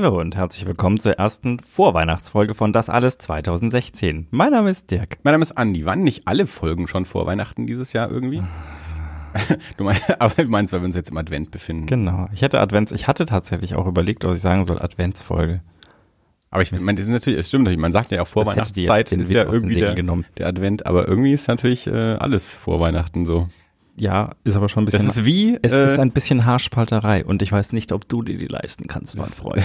Hallo und herzlich willkommen zur ersten Vorweihnachtsfolge von Das Alles 2016. Mein Name ist Dirk. Mein Name ist Andi. Waren nicht alle Folgen schon vor Weihnachten dieses Jahr irgendwie? du meinst, aber du meinst, weil wir uns jetzt im Advent befinden. Genau. Ich hätte Advents, ich hatte tatsächlich auch überlegt, was ich sagen soll, Adventsfolge. Aber ich meine, das ist natürlich, es stimmt, man sagt ja auch vor Das hätte die- Weihnachtszeit den ist ja irgendwie der, genommen. der Advent, aber irgendwie ist natürlich äh, alles vor Weihnachten so. Ja, ist aber schon ein Das bisschen. ist wie, es äh, ist ein bisschen Haarspalterei und ich weiß nicht, ob du dir die leisten kannst, mein Freund.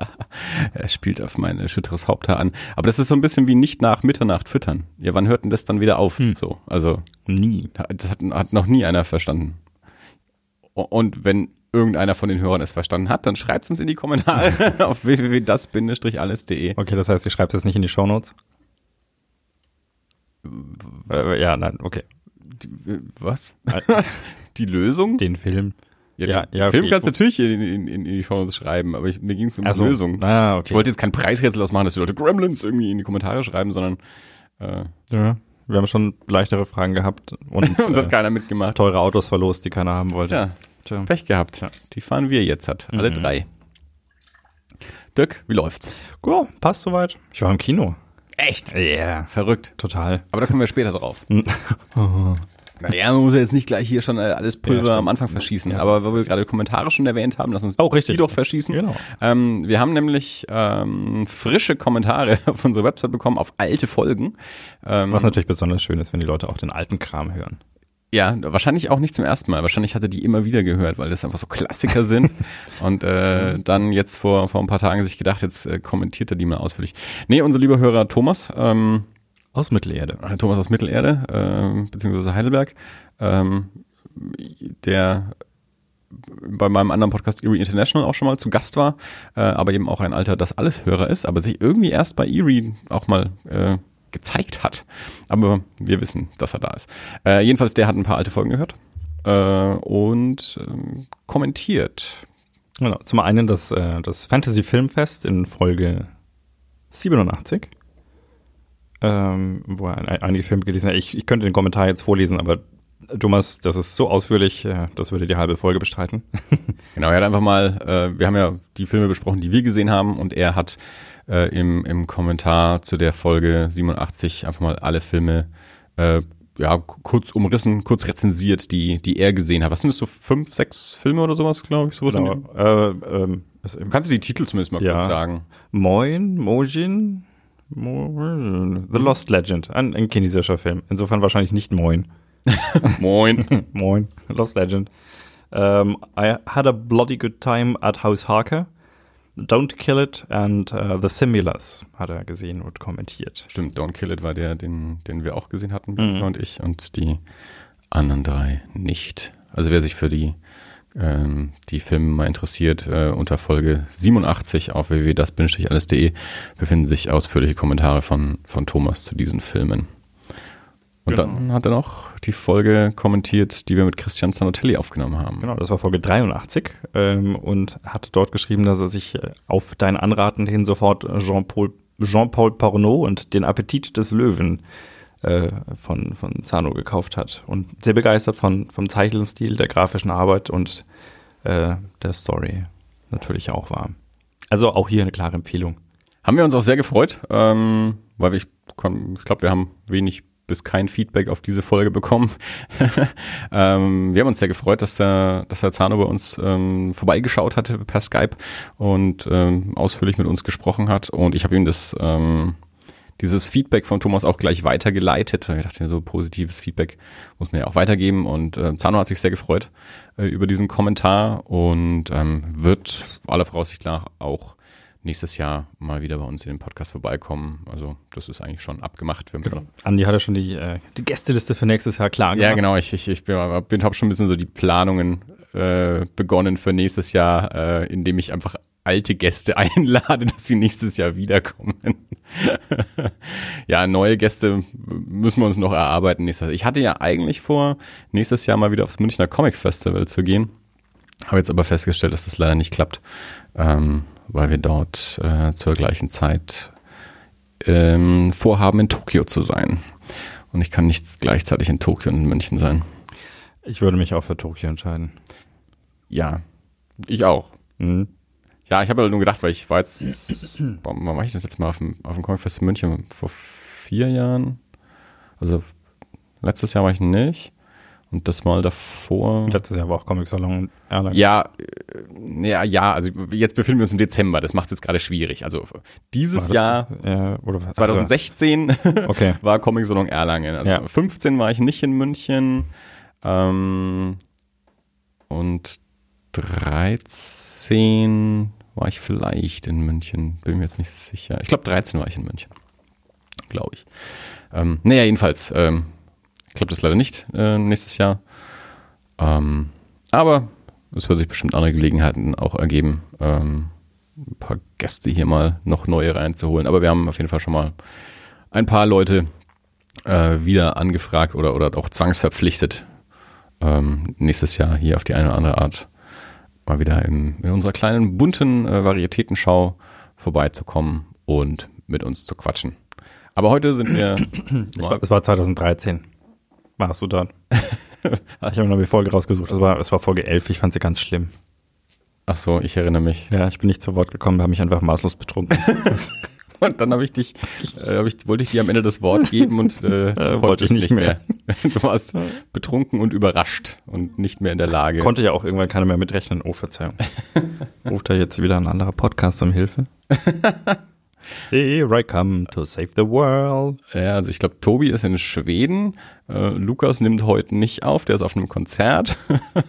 er spielt auf mein schütteres Haupthaar an. Aber das ist so ein bisschen wie nicht nach Mitternacht füttern. Ja, wann hört denn das dann wieder auf? Hm. So, also Nie. das hat, hat noch nie einer verstanden. Und wenn irgendeiner von den Hörern es verstanden hat, dann schreibt uns in die Kommentare auf www.das-alles.de. Okay, das heißt, ich schreibe es nicht in die Shownotes? Ja, nein, okay. Was? Die Lösung? Den Film. Ja, Ja, den ja, Film okay, kannst du gut. natürlich in, in, in die Show schreiben, aber ich, mir ging es um die Also, Lösung. Ah, okay. Ich wollte jetzt kein Preisrätsel ausmachen, dass die Leute Gremlins irgendwie in die Kommentare schreiben, sondern äh, ja, wir haben schon leichtere Fragen gehabt und, und hat äh, keiner mitgemacht. teure Autos verlost, die keiner haben wollte. Tja, Tja. Pech gehabt. Ja. Die fahren wir jetzt hat. Alle Mhm. drei. Dirk, wie läuft's? Ja, passt soweit. Ich war im Kino. Echt? Ja, yeah, Verrückt. total. Aber da kommen wir später drauf. Naja, man muss ja jetzt nicht gleich hier schon äh, alles Pulver stimmt. am Anfang verschießen. Ja, aber weil wir gerade Kommentare schon erwähnt haben, lass uns Oh, die doch verschießen. Genau. Ähm, wir haben nämlich ähm, frische Kommentare auf unsere Website bekommen, auf alte Folgen. Ähm, Was natürlich besonders schön ist, wenn die Leute auch den alten Kram hören. Ja, wahrscheinlich auch nicht zum ersten Mal. Wahrscheinlich hatte die immer wieder gehört, weil das einfach so Klassiker sind. Und äh, dann jetzt vor, vor ein paar Tagen sich gedacht, jetzt äh, kommentiert er die mal ausführlich. Nee, unser lieber Hörer Thomas, ähm, Aus Mittelerde. Herr Thomas aus Mittelerde, ähm, beziehungsweise Heidelberg, ähm, der bei meinem anderen Podcast Erie International auch schon mal zu Gast war, äh, aber eben auch ein alter Das Alles-Hörer ist, aber sich irgendwie erst bei Erie auch mal äh, gezeigt hat. Aber wir wissen, dass er da ist. Äh, jedenfalls, der hat ein paar alte Folgen gehört äh, und ähm, kommentiert. Genau. Zum einen das, äh, das Fantasy Filmfest in Folge 87, ähm, wo er ein, einige Filme gelesen hat. Ich, ich könnte den Kommentar jetzt vorlesen, aber Thomas, das ist so ausführlich, äh, das würde die halbe Folge bestreiten. Genau, er hat einfach mal, äh, wir haben ja die Filme besprochen, die wir gesehen haben und er hat äh, im, im Kommentar zu der Folge 87 einfach mal alle Filme äh, ja, kurz umrissen, kurz rezensiert, die, die er gesehen hat. Was sind das so fünf, sechs Filme oder sowas, glaube ich? Sowas Genau. Äh, ähm, also, Kannst du die Titel zumindest mal Ja. kurz sagen? Moin, Mojin, Mo- The Lost Legend, ein, ein chinesischer Film. Insofern wahrscheinlich nicht Moin. Moin. Moin, Lost Legend. Um, I had a bloody good time at House Harker. Don't Kill It and uh, The Simulars hat er gesehen und kommentiert. Stimmt, Don't Kill It war der, den, den wir auch gesehen hatten, Mhm. Und ich, und die anderen drei nicht. Also wer sich für die, ähm, die Filme mal interessiert, äh, unter Folge 87 auf www.das-alles.de befinden sich ausführliche Kommentare von, von Thomas zu diesen Filmen. Und Genau. dann hat er noch die Folge kommentiert, die wir mit Christian Zanotelli aufgenommen haben. Genau, das war Folge 83 ähm, und hat dort geschrieben, dass er sich äh, auf dein Anraten hin sofort Jean-Paul Jean-Paul Porno und den Appetit des Löwen äh, von, von Zano gekauft hat. Und sehr begeistert von, vom Zeichenstil, der grafischen Arbeit und äh, der Story natürlich auch war. Also auch hier eine klare Empfehlung. Haben wir uns auch sehr gefreut, ähm, weil ich, ich glaube, wir haben wenig bis kein Feedback auf diese Folge bekommen. ähm, wir haben uns sehr gefreut, dass der, dass der Zano bei uns ähm, vorbeigeschaut hatte per Skype und ähm, ausführlich mit uns gesprochen hat. Und ich habe ihm das ähm, dieses Feedback von Thomas auch gleich weitergeleitet. Ich dachte so positives Feedback muss man ja auch weitergeben. Und äh, Zano hat sich sehr gefreut äh, über diesen Kommentar und ähm, wird aller Voraussicht nach auch nächstes Jahr mal wieder bei uns in den Podcast vorbeikommen. Also das ist eigentlich schon abgemacht. Wir haben Andi hat ja schon die, äh, die Gästeliste für nächstes Jahr klar ja, gemacht. genau. Ich, ich, ich bin, bin habe schon ein bisschen so die Planungen äh, begonnen für nächstes Jahr, äh, indem ich einfach alte Gäste einlade, dass sie nächstes Jahr wiederkommen. ja, neue Gäste müssen wir uns noch erarbeiten nächstes Jahr. Ich hatte ja eigentlich vor, nächstes Jahr mal wieder aufs Münchner Comic Festival zu gehen. Habe jetzt aber festgestellt, dass das leider nicht klappt, ähm, weil wir dort äh, zur gleichen Zeit ähm, vorhaben, in Tokio zu sein. Und ich kann nicht gleichzeitig in Tokio und in München sein. Ich würde mich auch für Tokio entscheiden. Ja, ich auch. Mhm. ja, ich habe halt nur gedacht, weil ich war jetzt, wann war ich das jetzt mal auf dem, auf dem Comic Fest in München? Vor vier Jahren? Also letztes Jahr war ich nicht. Und das Mal davor. Letztes Jahr war auch Comic Salon Erlangen. Ja, äh, ja, ja, also jetzt befinden wir uns im Dezember, das macht es jetzt gerade schwierig. Also dieses Jahr, ja, oder, 2016, also, okay. war Comic Salon Erlangen. Also ja. 15 war ich nicht in München. Ähm, und 13 war ich vielleicht in München, bin mir jetzt nicht sicher. Ich glaube 13 war ich in München, glaube ich. Ähm, naja, jedenfalls, ähm, klappt das leider nicht äh, nächstes Jahr. Ähm, aber es wird sich bestimmt andere Gelegenheiten auch ergeben, ähm, ein paar Gäste hier mal noch neue reinzuholen. Aber wir haben auf jeden Fall schon mal ein paar Leute äh, wieder angefragt oder, oder auch zwangsverpflichtet, ähm, nächstes Jahr hier auf die eine oder andere Art mal wieder im, in unserer kleinen bunten äh, Varietätenschau vorbeizukommen und mit uns zu quatschen. Aber heute sind wir. es war 2013. Warst du dort? ich habe noch die Folge rausgesucht. Es war, es war Folge 11. Ich fand sie ganz schlimm. Ach so, ich erinnere mich. Ja, ich bin nicht zu Wort gekommen, habe mich einfach maßlos betrunken. und dann habe ich dich, äh, hab ich, wollte ich dir am Ende das Wort geben und äh, äh wollte ich nicht mehr. mehr. Du warst betrunken und überrascht und nicht mehr in der Lage. Konnte ja auch irgendwann keiner mehr mitrechnen. Oh, Verzeihung. Ruft da jetzt wieder ein anderer Podcast um Hilfe? Here I come to save the world. Ja, also ich glaube, Tobi ist in Schweden. Äh, Lukas nimmt heute nicht auf, der ist auf einem Konzert.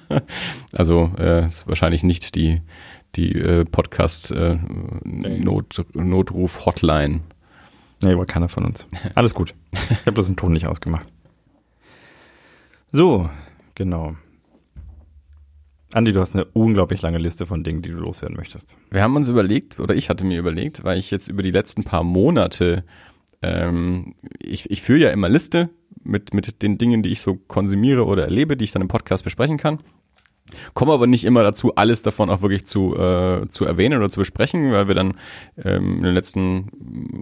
also äh, ist wahrscheinlich nicht die, die äh, Podcast-Notruf-Hotline. Äh, nee, war keiner von uns. Alles gut. Ich habe das in Ton nicht ausgemacht. So, genau. Andi, du hast eine unglaublich lange Liste von Dingen, die du loswerden möchtest. Wir haben uns überlegt, oder ich hatte mir überlegt, weil ich jetzt über die letzten paar Monate, ähm, ich, ich führe ja immer Liste mit, mit den Dingen, die ich so konsumiere oder erlebe, die ich dann im Podcast besprechen kann. Komme aber nicht immer dazu, alles davon auch wirklich zu, äh, zu erwähnen oder zu besprechen, weil wir dann ähm, in den letzten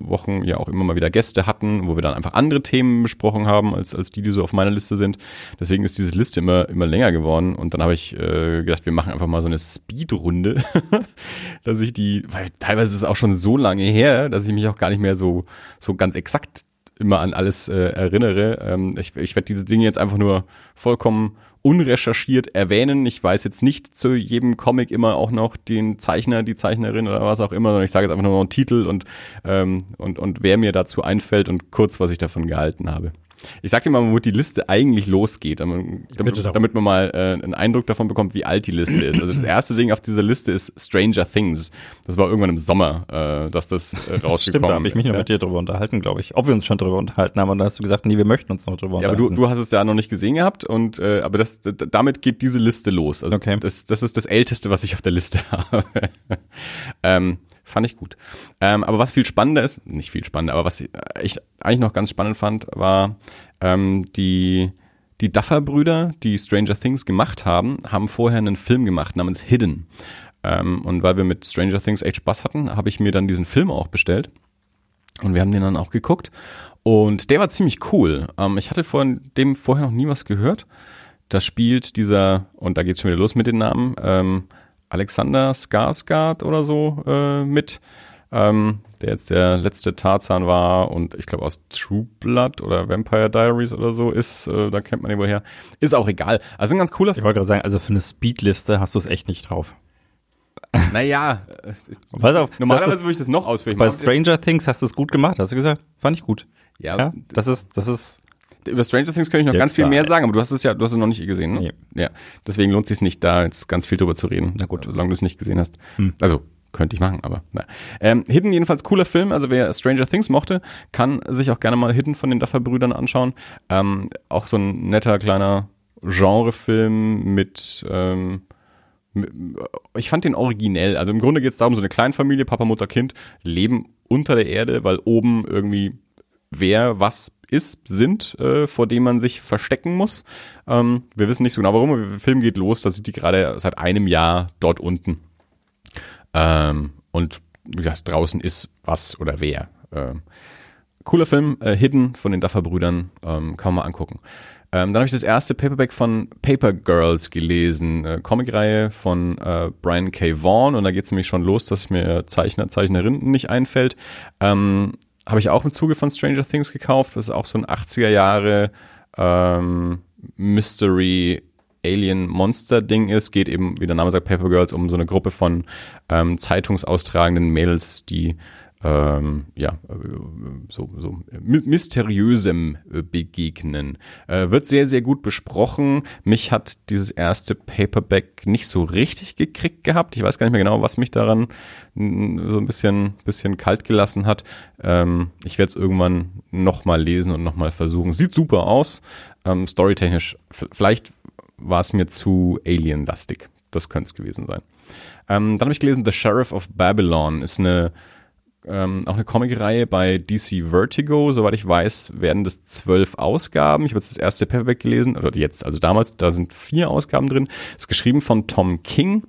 Wochen ja auch immer mal wieder Gäste hatten, wo wir dann einfach andere Themen besprochen haben, als, als die, die so auf meiner Liste sind. Deswegen ist diese Liste immer, immer länger geworden und dann habe ich äh, gedacht, wir machen einfach mal so eine Speedrunde, dass ich die, weil teilweise ist es auch schon so lange her, dass ich mich auch gar nicht mehr so, so ganz exakt immer an alles äh, erinnere. Ähm, ich ich werde diese Dinge jetzt einfach nur vollkommen unrecherchiert erwähnen. Ich weiß jetzt nicht zu jedem Comic immer auch noch den Zeichner, die Zeichnerin oder was auch immer, sondern ich sage jetzt einfach nur noch einen Titel und, ähm, und, und wer mir dazu einfällt und kurz, was ich davon gehalten habe. Ich sag dir mal, wo die Liste eigentlich losgeht, damit, damit, damit man mal äh, einen Eindruck davon bekommt, wie alt die Liste ist. Also das erste Ding auf dieser Liste ist Stranger Things. Das war irgendwann im Sommer, äh, dass das äh, rausgekommen Stimmt, da habe ich mich noch mit dir drüber unterhalten, glaube ich. Ob wir uns schon drüber unterhalten haben, und da hast du gesagt, nee, wir möchten uns noch drüber ja, unterhalten. Ja, aber du, du hast es ja noch nicht gesehen gehabt und äh, aber das damit geht diese Liste los. Also okay. das, das ist das Älteste, was ich auf der Liste habe. ähm, Fand ich gut. Ähm, aber was viel spannender ist, nicht viel spannender, aber was ich eigentlich noch ganz spannend fand, war ähm, die, die Duffer-Brüder, die Stranger Things gemacht haben, haben vorher einen Film gemacht namens Hidden. Ähm, und weil wir mit Stranger Things echt Spaß hatten, habe ich mir dann diesen Film auch bestellt. Und wir haben den dann auch geguckt. Und der war ziemlich cool. Ähm, ich hatte von dem vorher noch nie was gehört. Da spielt dieser, und da geht's schon wieder los mit den Namen, ähm, Alexander Skarsgård oder so äh, mit, ähm, der jetzt der letzte Tarzan war und ich glaube aus True Blood oder Vampire Diaries oder so ist, äh, da kennt man ihn woher. Ist auch egal. Also ein ganz cooler Ich wollte gerade sagen, also für eine Speedliste hast du es echt nicht drauf. Naja, Pass auf, normalerweise würde ich das noch ausführen. Bei Stranger Things hast du es gut gemacht, hast du gesagt? Fand ich gut. Ja, ja das ist, das ist über Stranger Things könnte ich noch jetzt ganz viel mehr sagen, aber du hast es ja, du hast es noch nicht gesehen, ne? Nee. Ja. Deswegen lohnt es sich nicht, da jetzt ganz viel drüber zu reden. Na gut, solange du es nicht gesehen hast. Hm. Also, könnte ich machen, aber na. Ähm, Hidden jedenfalls cooler Film, also wer Stranger Things mochte, kann sich auch gerne mal Hidden von den Duffer-Brüdern anschauen. Ähm, auch so ein netter kleiner Genrefilm mit, ähm, ich fand den originell. Also im Grunde geht es darum, so eine Kleinfamilie, Papa, Mutter, Kind, leben unter der Erde, weil oben irgendwie wer was ist, sind, äh, vor dem man sich verstecken muss. Ähm, wir wissen nicht so genau warum, der Film geht los, da sind die gerade seit einem Jahr dort unten. Ähm, und wie gesagt, draußen ist was oder wer. Ähm, cooler Film, äh, Hidden von den Duffer-Brüdern, ähm, kann man mal angucken. Ähm, dann habe ich das erste Paperback von Paper Girls gelesen, äh, Comicreihe von äh, Brian K. Vaughan und da geht es nämlich schon los, dass mir Zeichner, Zeichnerinnen nicht einfällt. Ähm, habe ich auch im Zuge von Stranger Things gekauft. Das ist auch so ein 80er Jahre ähm, Mystery Alien Monster Ding ist, geht eben, wie der Name sagt, Paper Girls, um so eine Gruppe von ähm, zeitungsaustragenden Mädels, die ähm, ja, so, so mysteriösem äh, begegnen. Äh, wird sehr, sehr gut besprochen. Mich hat dieses erste Paperback nicht so richtig gekriegt gehabt. Ich weiß gar nicht mehr genau, was mich daran so ein bisschen, bisschen kalt gelassen hat. Ähm, ich werde es irgendwann nochmal lesen und nochmal versuchen. Sieht super aus. Ähm, storytechnisch, vielleicht war es mir zu Alien-lastig. Das könnte es gewesen sein. Ähm, dann habe ich gelesen, The Sheriff of Babylon ist eine ähm, auch eine Comicreihe bei DC Vertigo. Soweit ich weiß, werden das zwölf Ausgaben. Ich habe jetzt das erste Paperback gelesen, oder jetzt, also damals, da sind vier Ausgaben drin. Ist geschrieben von Tom King,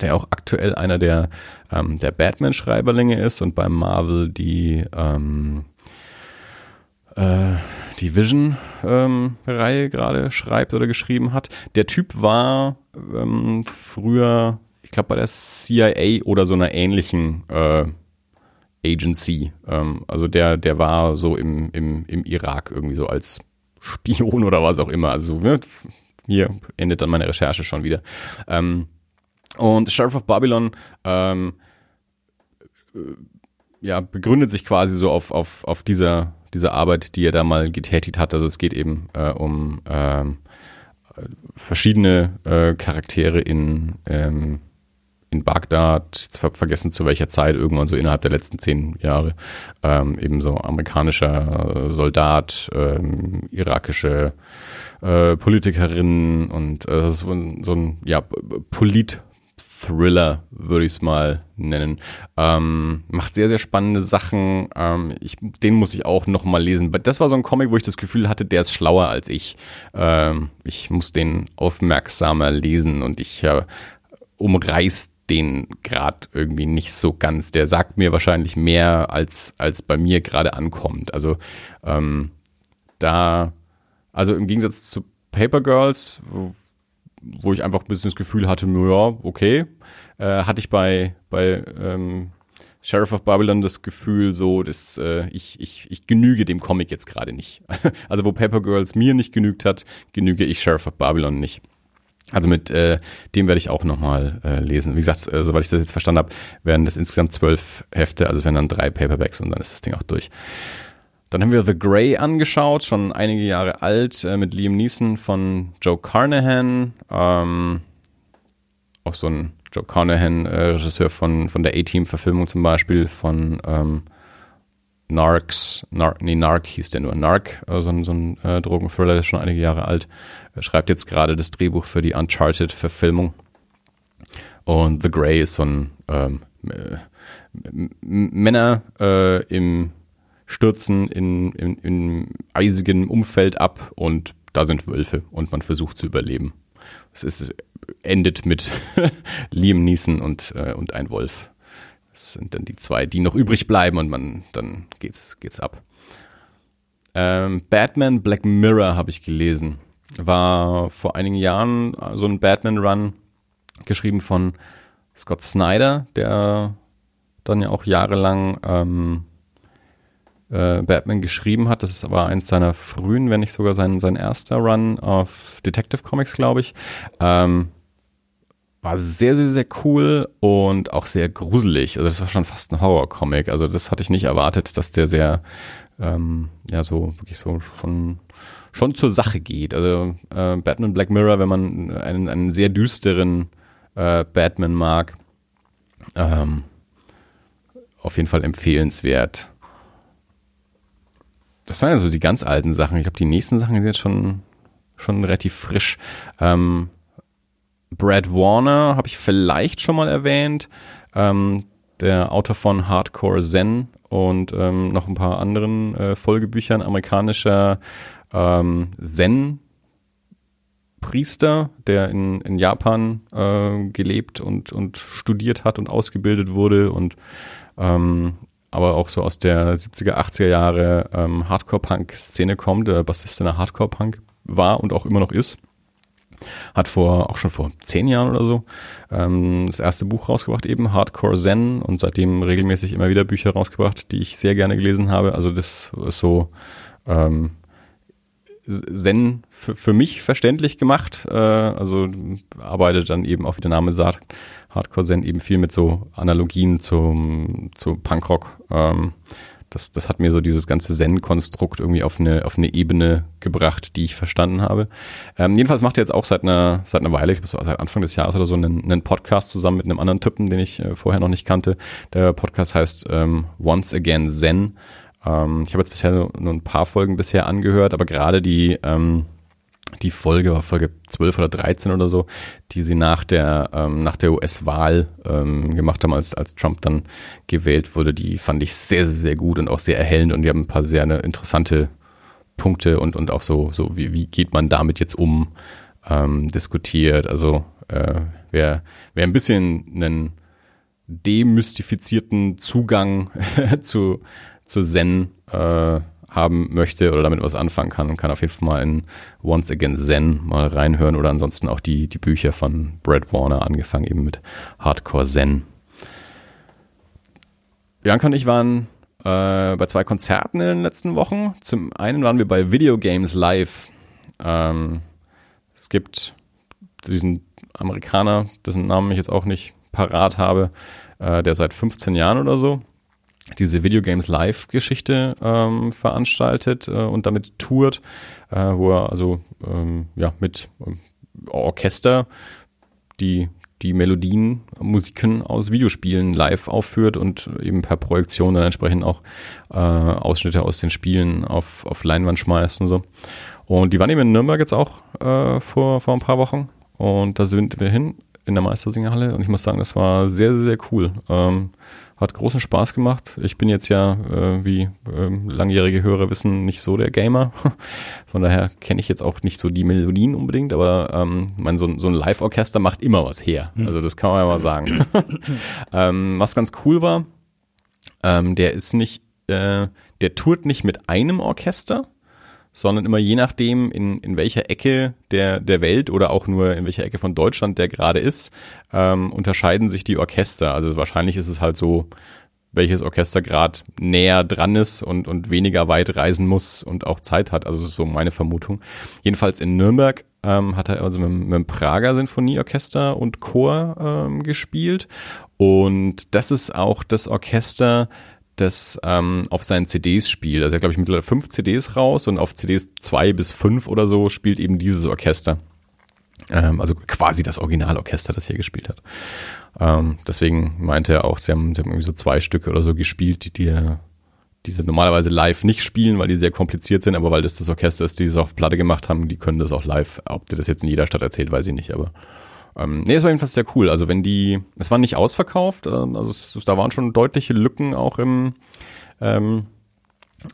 der auch aktuell einer der, ähm, der Batman-Schreiberlinge ist und bei Marvel die, ähm, äh, die Vision-Reihe ähm, gerade schreibt oder geschrieben hat. Der Typ war ähm, früher, ich glaube, bei der CIA oder so einer ähnlichen äh, Agency. Ähm, also der, der war so im, im, im Irak irgendwie so als Spion oder was auch immer. Also ne, hier endet dann meine Recherche schon wieder. Ähm, und Sheriff of Babylon ähm, äh, ja, begründet sich quasi so auf, auf, auf dieser, dieser Arbeit, die er da mal getätigt hat. Also es geht eben äh, um ähm, verschiedene äh, Charaktere in ähm, in Bagdad, ver vergessen zu welcher Zeit, irgendwann so innerhalb der letzten zehn Jahre, ähm, eben so amerikanischer Soldat, ähm, irakische äh, Politikerin und äh, so ein, so ein ja, Polit- Thriller, würde ich es mal nennen. Ähm, macht sehr, sehr spannende Sachen. Ähm, ich, den muss ich auch noch mal lesen. Das war so ein Comic, wo ich das Gefühl hatte, der ist schlauer als ich. Ähm, ich muss den aufmerksamer lesen und ich äh, umreißt den Grad irgendwie nicht so ganz. Der sagt mir wahrscheinlich mehr, als, als bei mir gerade ankommt. Also ähm, da, also im Gegensatz zu Paper Girls, wo, ich einfach ein bisschen das Gefühl hatte, ja, okay, äh, hatte ich bei, bei ähm, Sheriff of Babylon das Gefühl so, dass äh, ich, ich, ich genüge dem Comic jetzt gerade nicht. also wo Paper Girls mir nicht genügt hat, genüge ich Sheriff of Babylon nicht. Also mit äh, dem werde ich auch nochmal äh, lesen. Wie gesagt, äh, soweit ich das jetzt verstanden habe, werden das insgesamt zwölf Hefte, also werden dann drei Paperbacks und dann ist das Ding auch durch. Dann haben wir The Grey angeschaut, schon einige Jahre alt, äh, mit Liam Neeson von Joe Carnahan. Ähm, auch so ein Joe Carnahan, äh, Regisseur von, von der A-Team-Verfilmung zum Beispiel, von ähm, Narcs, Narc, nee, Narc hieß der nur, Narc, äh, so ein, so äh, Drogenthriller, schon einige Jahre alt. Schreibt jetzt gerade das Drehbuch für die Uncharted-Verfilmung. Und The Grey ist so ein ähm, äh, Männer äh, im Stürzen in, in, in eisigem Umfeld ab und da sind Wölfe und man versucht zu überleben. Es ist, endet mit Liam Neeson und, äh, und ein Wolf. Das sind dann die zwei, die noch übrig bleiben und man dann geht's, geht's ab. Ähm, Batman Black Mirror habe ich gelesen war vor einigen Jahren so ein Batman-Run geschrieben von Scott Snyder, der dann ja auch jahrelang ähm, äh, Batman geschrieben hat. Das aber eins seiner frühen, wenn nicht sogar sein, sein erster Run auf Detective Comics, glaube ich. Ähm, war sehr, sehr, sehr cool und auch sehr gruselig. Also das war schon fast ein Horror-Comic. Also das hatte ich nicht erwartet, dass der sehr, ähm, ja, so wirklich so schon schon zur Sache geht. Also äh, Batman Black Mirror, wenn man einen, einen sehr düsteren äh, Batman mag, ähm, auf jeden Fall empfehlenswert. Das sind also die ganz alten Sachen. Ich glaube, die nächsten Sachen sind jetzt schon, schon relativ frisch. Ähm, Brad Warner habe ich vielleicht schon mal erwähnt. Ähm, der Autor von Hardcore Zen und ähm, noch ein paar anderen äh, Folgebüchern, amerikanischer ähm, Zen-Priester, der in, in Japan äh, gelebt und, und studiert hat und ausgebildet wurde und ähm, aber auch so aus der 70er, 80er Jahre ähm, Hardcore-Punk-Szene kommt, der Bassist in der Hardcore-Punk. war und auch immer noch ist. Hat vor, auch schon vor zehn Jahren oder so, ähm, das erste Buch rausgebracht, eben Hardcore Zen und seitdem regelmäßig immer wieder Bücher rausgebracht, die ich sehr gerne gelesen habe. Also das ist so ähm, Zen für, mich verständlich gemacht. Äh, also arbeitet dann eben auch, wie der Name sagt, Hardcore Zen eben viel mit so Analogien zum, zu Punkrock. Ähm, das, das hat mir so dieses ganze Zen-Konstrukt irgendwie auf eine, auf eine Ebene gebracht, die ich verstanden habe. Ähm, jedenfalls macht er jetzt auch seit einer, seit einer Weile, ich glaube seit Anfang des Jahres oder so, einen, einen Podcast zusammen mit einem anderen Typen, den ich äh, vorher noch nicht kannte. Der Podcast heißt ähm, Once Again Zen. Ähm, ich habe jetzt bisher nur, nur, ein paar Folgen bisher angehört, aber gerade die, ähm, die Folge war Folge 12 oder 13 oder so, die sie nach der, ähm, der US-Wahl ähm, gemacht haben, als, als Trump dann gewählt wurde, die fand ich sehr, sehr, sehr gut und auch sehr erhellend und die haben ein paar sehr eine, interessante Punkte und, und auch so, so wie, wie geht man damit jetzt um, ähm, diskutiert. Also äh, wer, wer ein bisschen einen demystifizierten Zugang zu zu Zen äh, haben möchte oder damit was anfangen kann, kann auf jeden Fall mal in Once Again Zen mal reinhören oder ansonsten auch die, die Bücher von Brad Warner, angefangen eben mit Hardcore Zen. Bianca und ich waren äh, bei zwei Konzerten in den letzten Wochen. Zum einen waren wir bei Video Games Live. Ähm, es gibt diesen Amerikaner, dessen Namen ich jetzt auch nicht parat habe, äh, der seit 15 Jahren oder so diese Video Games Live-Geschichte ähm, veranstaltet äh, und damit tourt, äh, wo er also ähm, ja mit ähm, Orchester die die Melodien, Musiken aus Videospielen live aufführt und eben per Projektion dann entsprechend auch äh, Ausschnitte aus den Spielen auf, auf Leinwand schmeißt und so. Und die waren eben in Nürnberg jetzt auch äh, vor, vor ein paar Wochen und da sind wir hin in der Meistersingerhalle und ich muss sagen, das war sehr, sehr, sehr cool. Ähm, hat großen Spaß gemacht. Ich bin jetzt ja, äh, wie äh, langjährige Hörer wissen, nicht so der Gamer. Von daher kenne ich jetzt auch nicht so die Melodien unbedingt, aber ähm, mein, so, so ein Live-Orchester macht immer was her. Hm. Also das kann man ja mal sagen. ähm, was ganz cool war, ähm, der ist nicht, äh, der tourt nicht mit einem Orchester, sondern immer je nachdem, in, in welcher Ecke der, der Welt oder auch nur in welcher Ecke von Deutschland der gerade ist, ähm, unterscheiden sich die Orchester. Also wahrscheinlich ist es halt so, welches Orchester gerade näher dran ist und, und weniger weit reisen muss und auch Zeit hat. Also so meine Vermutung. Jedenfalls in Nürnberg ähm, hat er also mit, mit dem Prager Sinfonieorchester und Chor ähm, gespielt. Und das ist auch das Orchester, das ähm, auf seinen CDs spielt. Also er glaube ich, mittlerweile fünf CDs raus und auf CDs zwei bis fünf oder so spielt eben dieses Orchester. Ähm, also quasi das Originalorchester, das hier gespielt hat. Ähm, deswegen meinte er auch, sie haben, sie haben irgendwie so zwei Stücke oder so gespielt, die, die, die normalerweise live nicht spielen, weil die sehr kompliziert sind, aber weil das das Orchester ist, die es auf Platte gemacht haben, die können das auch live. Ob der das jetzt in jeder Stadt erzählt, weiß ich nicht, aber ähm, nee, es war jedenfalls sehr cool. Also wenn die, es war nicht ausverkauft, äh, also es, da waren schon deutliche Lücken auch im, ähm,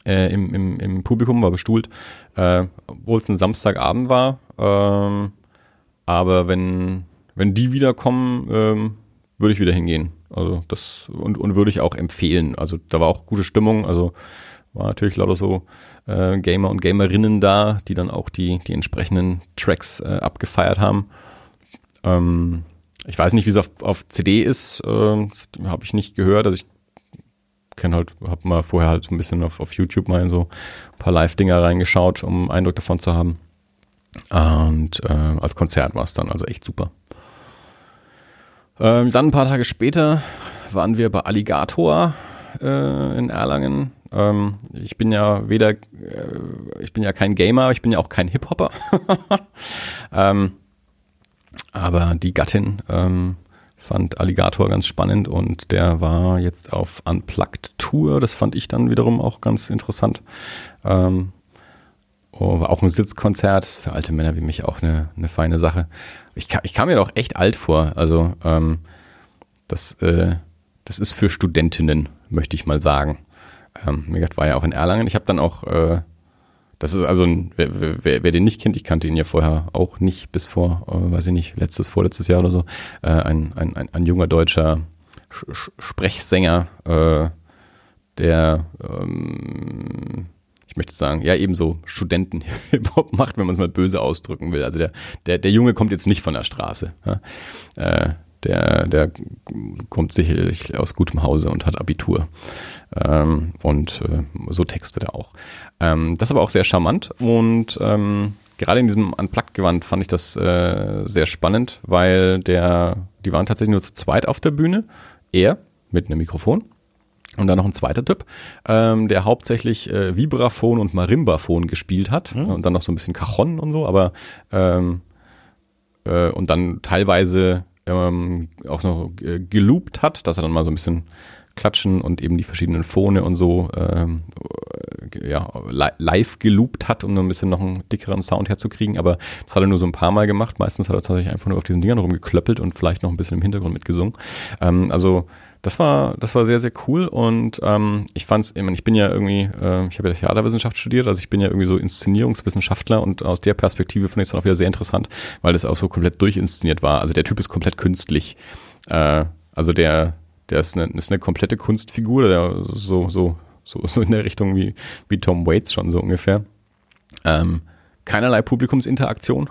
äh, im, im, im Publikum, war bestuhlt, äh, obwohl es ein Samstagabend war. Ähm, aber wenn, wenn die wiederkommen, ähm, würde ich wieder hingehen. Also das und, und würde ich auch empfehlen. Also da war auch gute Stimmung. Also war natürlich lauter so äh, Gamer und Gamerinnen da, die dann auch die, die entsprechenden Tracks äh, abgefeiert haben. Ähm, ich weiß nicht, wie es auf, auf CD ist, äh, habe ich nicht gehört. Also ich kenne halt, habe mal vorher halt so ein bisschen auf, auf YouTube mal in so ein paar Live-Dinger reingeschaut, um Eindruck davon zu haben. Und äh, als Konzert war es dann also echt super. Ähm, dann ein paar Tage später waren wir bei Alligator äh, in Erlangen. Ähm, ich bin ja weder, äh, ich bin ja kein Gamer, ich bin ja auch kein Hip-Hopper. ähm, aber die Gattin ähm, fand Alligator ganz spannend und der war jetzt auf Unplugged Tour. Das fand ich dann wiederum auch ganz interessant. Ähm, oh, war auch ein Sitzkonzert für alte Männer wie mich auch eine, eine feine Sache. Ich, ich kam mir doch echt alt vor. Also ähm, das, äh, das ist für Studentinnen, möchte ich mal sagen. Ähm, wie gesagt, war ja auch in Erlangen. Ich habe dann auch äh, das ist also, ein, wer, wer, wer den nicht kennt, ich kannte ihn ja vorher auch nicht bis vor, äh, weiß ich nicht, letztes, vorletztes Jahr oder so, äh, ein, ein, ein, ein junger deutscher Sch Sprechsänger, äh, der, ähm, ich möchte sagen, ja ebenso Studenten-Hip-Hop macht, wenn man es mal böse ausdrücken will. Also der, der, der Junge kommt jetzt nicht von der Straße. Ja? Äh, der, der kommt sicherlich aus gutem Hause und hat Abitur. Ähm, und äh, so textet er auch. Ähm, das ist aber auch sehr charmant und ähm, gerade in diesem Unplugged-Gewand fand ich das äh, sehr spannend, weil der, die waren tatsächlich nur zu zweit auf der Bühne. Er mit einem Mikrofon und dann noch ein zweiter Typ, ähm, der hauptsächlich äh, Vibraphon und Marimbaphon gespielt hat mhm. und dann noch so ein bisschen Cajon und so, aber ähm, äh, und dann teilweise ähm, auch noch äh, geloopt hat, dass er dann mal so ein bisschen klatschen und eben die verschiedenen Phone und so ähm, ja, live geloopt hat, um ein bisschen noch einen dickeren Sound herzukriegen. Aber das hat er nur so ein paar Mal gemacht. Meistens hat er tatsächlich einfach nur auf diesen Dingern rumgeklöppelt und vielleicht noch ein bisschen im Hintergrund mitgesungen. Ähm, also das war, das war sehr, sehr cool und ähm, ich fand's, ich, meine, ich bin ja irgendwie, äh, ich habe ja Theaterwissenschaft studiert, also ich bin ja irgendwie so Inszenierungswissenschaftler und aus der Perspektive finde ich es dann auch wieder sehr interessant, weil das auch so komplett durchinszeniert war. Also der Typ ist komplett künstlich. Äh, also der, der ist eine, ist eine komplette Kunstfigur, der so, so, so, so in der Richtung wie, wie Tom Waits schon so ungefähr. Ähm, keinerlei Publikumsinteraktion.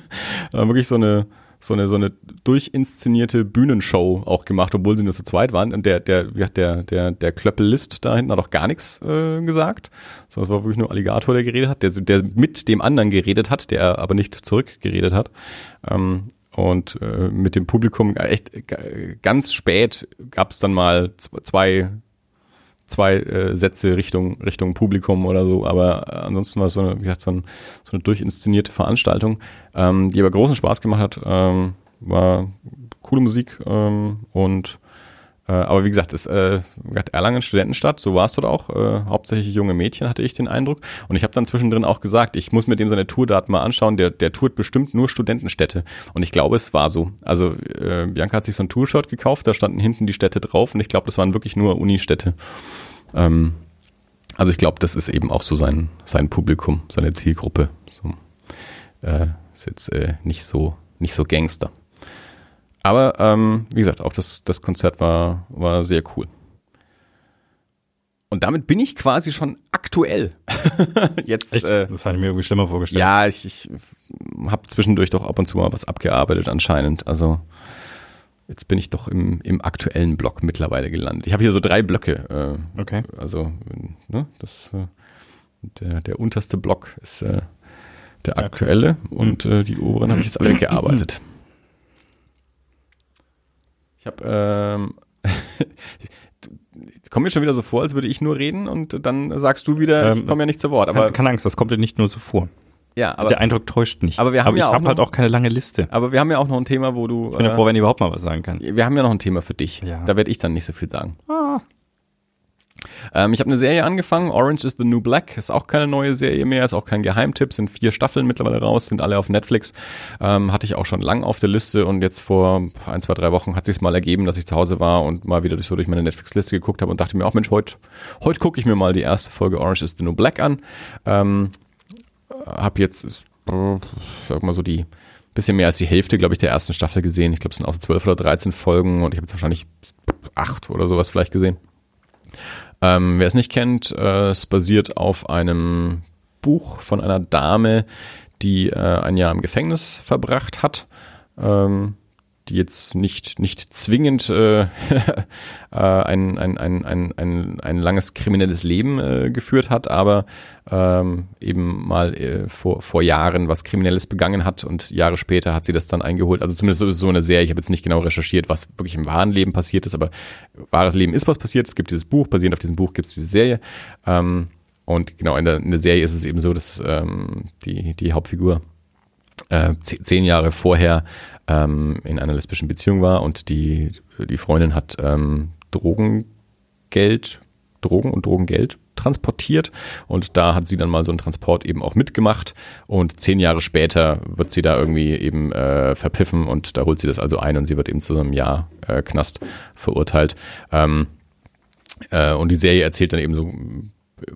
wirklich so eine, so eine, so eine durchinszenierte Bühnenshow auch gemacht, obwohl sie nur zu zweit waren. Und der, der, der, der, der Klöppellist da hinten hat auch gar nichts äh, gesagt. So, es war wirklich nur Alligator, der geredet hat, der, der mit dem anderen geredet hat, der aber nicht zurückgeredet hat. Ähm, und äh, mit dem Publikum äh, echt äh, ganz spät gab es dann mal zwei zwei äh, Sätze Richtung Richtung Publikum oder so, aber äh, ansonsten war es so eine, wie gesagt, so, ein, so eine durchinszenierte Veranstaltung, ähm, die aber großen Spaß gemacht hat. Ähm, war coole Musik ähm, und aber wie gesagt, ist äh, Erlangen Studentenstadt, so war es dort auch. Äh, hauptsächlich junge Mädchen hatte ich den Eindruck. Und ich habe dann zwischendrin auch gesagt, ich muss mir dem seine Tourdaten mal anschauen. Der, der tourt bestimmt nur Studentenstädte. Und ich glaube, es war so. Also äh, Bianca hat sich so ein Tourshot gekauft, da standen hinten die Städte drauf und ich glaube, das waren wirklich nur Unistädte. Ähm, also ich glaube, das ist eben auch so sein, sein Publikum, seine Zielgruppe. So, äh, ist jetzt äh, nicht so nicht so Gangster. Aber ähm, wie gesagt, auch das, das Konzert war, war sehr cool. Und damit bin ich quasi schon aktuell. Jetzt, Echt? Äh, das hatte ich mir irgendwie schlimmer vorgestellt. Ja, ich, ich habe zwischendurch doch ab und zu mal was abgearbeitet anscheinend. Also jetzt bin ich doch im, im aktuellen Block mittlerweile gelandet. Ich habe hier so drei Blöcke. Äh, okay. Also ne, das, äh, der, der unterste Block ist äh, der aktuelle und äh, die oberen habe ich jetzt alle gearbeitet. Ich habe, ähm, kommt mir schon wieder so vor, als würde ich nur reden und dann sagst du wieder, ähm, ich komme ja nicht zu Wort. Aber keine Angst, das kommt dir nicht nur so vor. Ja, aber der Eindruck täuscht nicht. Aber wir haben aber ja ich habe halt auch keine lange Liste. Aber wir haben ja auch noch ein Thema, wo du. Ich bin ja äh, froh, wenn ich überhaupt mal was sagen kann. Wir haben ja noch ein Thema für dich. Ja. Da werde ich dann nicht so viel sagen. Ah. Ähm, ich habe eine Serie angefangen, Orange is the New Black, ist auch keine neue Serie mehr, ist auch kein Geheimtipp, sind vier Staffeln mittlerweile raus, sind alle auf Netflix. Ähm, hatte ich auch schon lang auf der Liste und jetzt vor ein, zwei, drei Wochen hat sich mal ergeben, dass ich zu Hause war und mal wieder durch, so durch meine Netflix-Liste geguckt habe und dachte mir, auch Mensch, heute heut gucke ich mir mal die erste Folge Orange is the New Black an. Ähm, hab jetzt, äh, sag mal so die bisschen mehr als die Hälfte, glaube ich, der ersten Staffel gesehen. Ich glaube, es sind auch zwölf oder dreizehn Folgen und ich habe jetzt wahrscheinlich acht oder sowas vielleicht gesehen. Ähm, wer es nicht kennt, äh, es basiert auf einem Buch von einer Dame, die äh, ein Jahr im Gefängnis verbracht hat. Ähm, die jetzt nicht, nicht zwingend äh, äh, ein, ein, ein, ein, ein, ein langes kriminelles Leben äh, geführt hat, aber ähm, eben mal äh, vor, vor Jahren was Kriminelles begangen hat und Jahre später hat sie das dann eingeholt. Also zumindest es so eine Serie. Ich habe jetzt nicht genau recherchiert, was wirklich im wahren Leben passiert ist, aber wahres Leben ist was passiert. Es gibt dieses Buch, basierend auf diesem Buch gibt es diese Serie. Ähm, und genau, in der, in der Serie ist es eben so, dass ähm, die, die Hauptfigur äh, zehn Jahre vorher ähm, in einer lesbischen Beziehung war und die, die Freundin hat ähm, Drogengeld, Drogen und Drogengeld transportiert und da hat sie dann mal so einen Transport eben auch mitgemacht und zehn Jahre später wird sie da irgendwie eben äh, verpiffen und da holt sie das also ein und sie wird eben zu so einem Jahr äh, Knast verurteilt. Ähm, äh, und die Serie erzählt dann eben so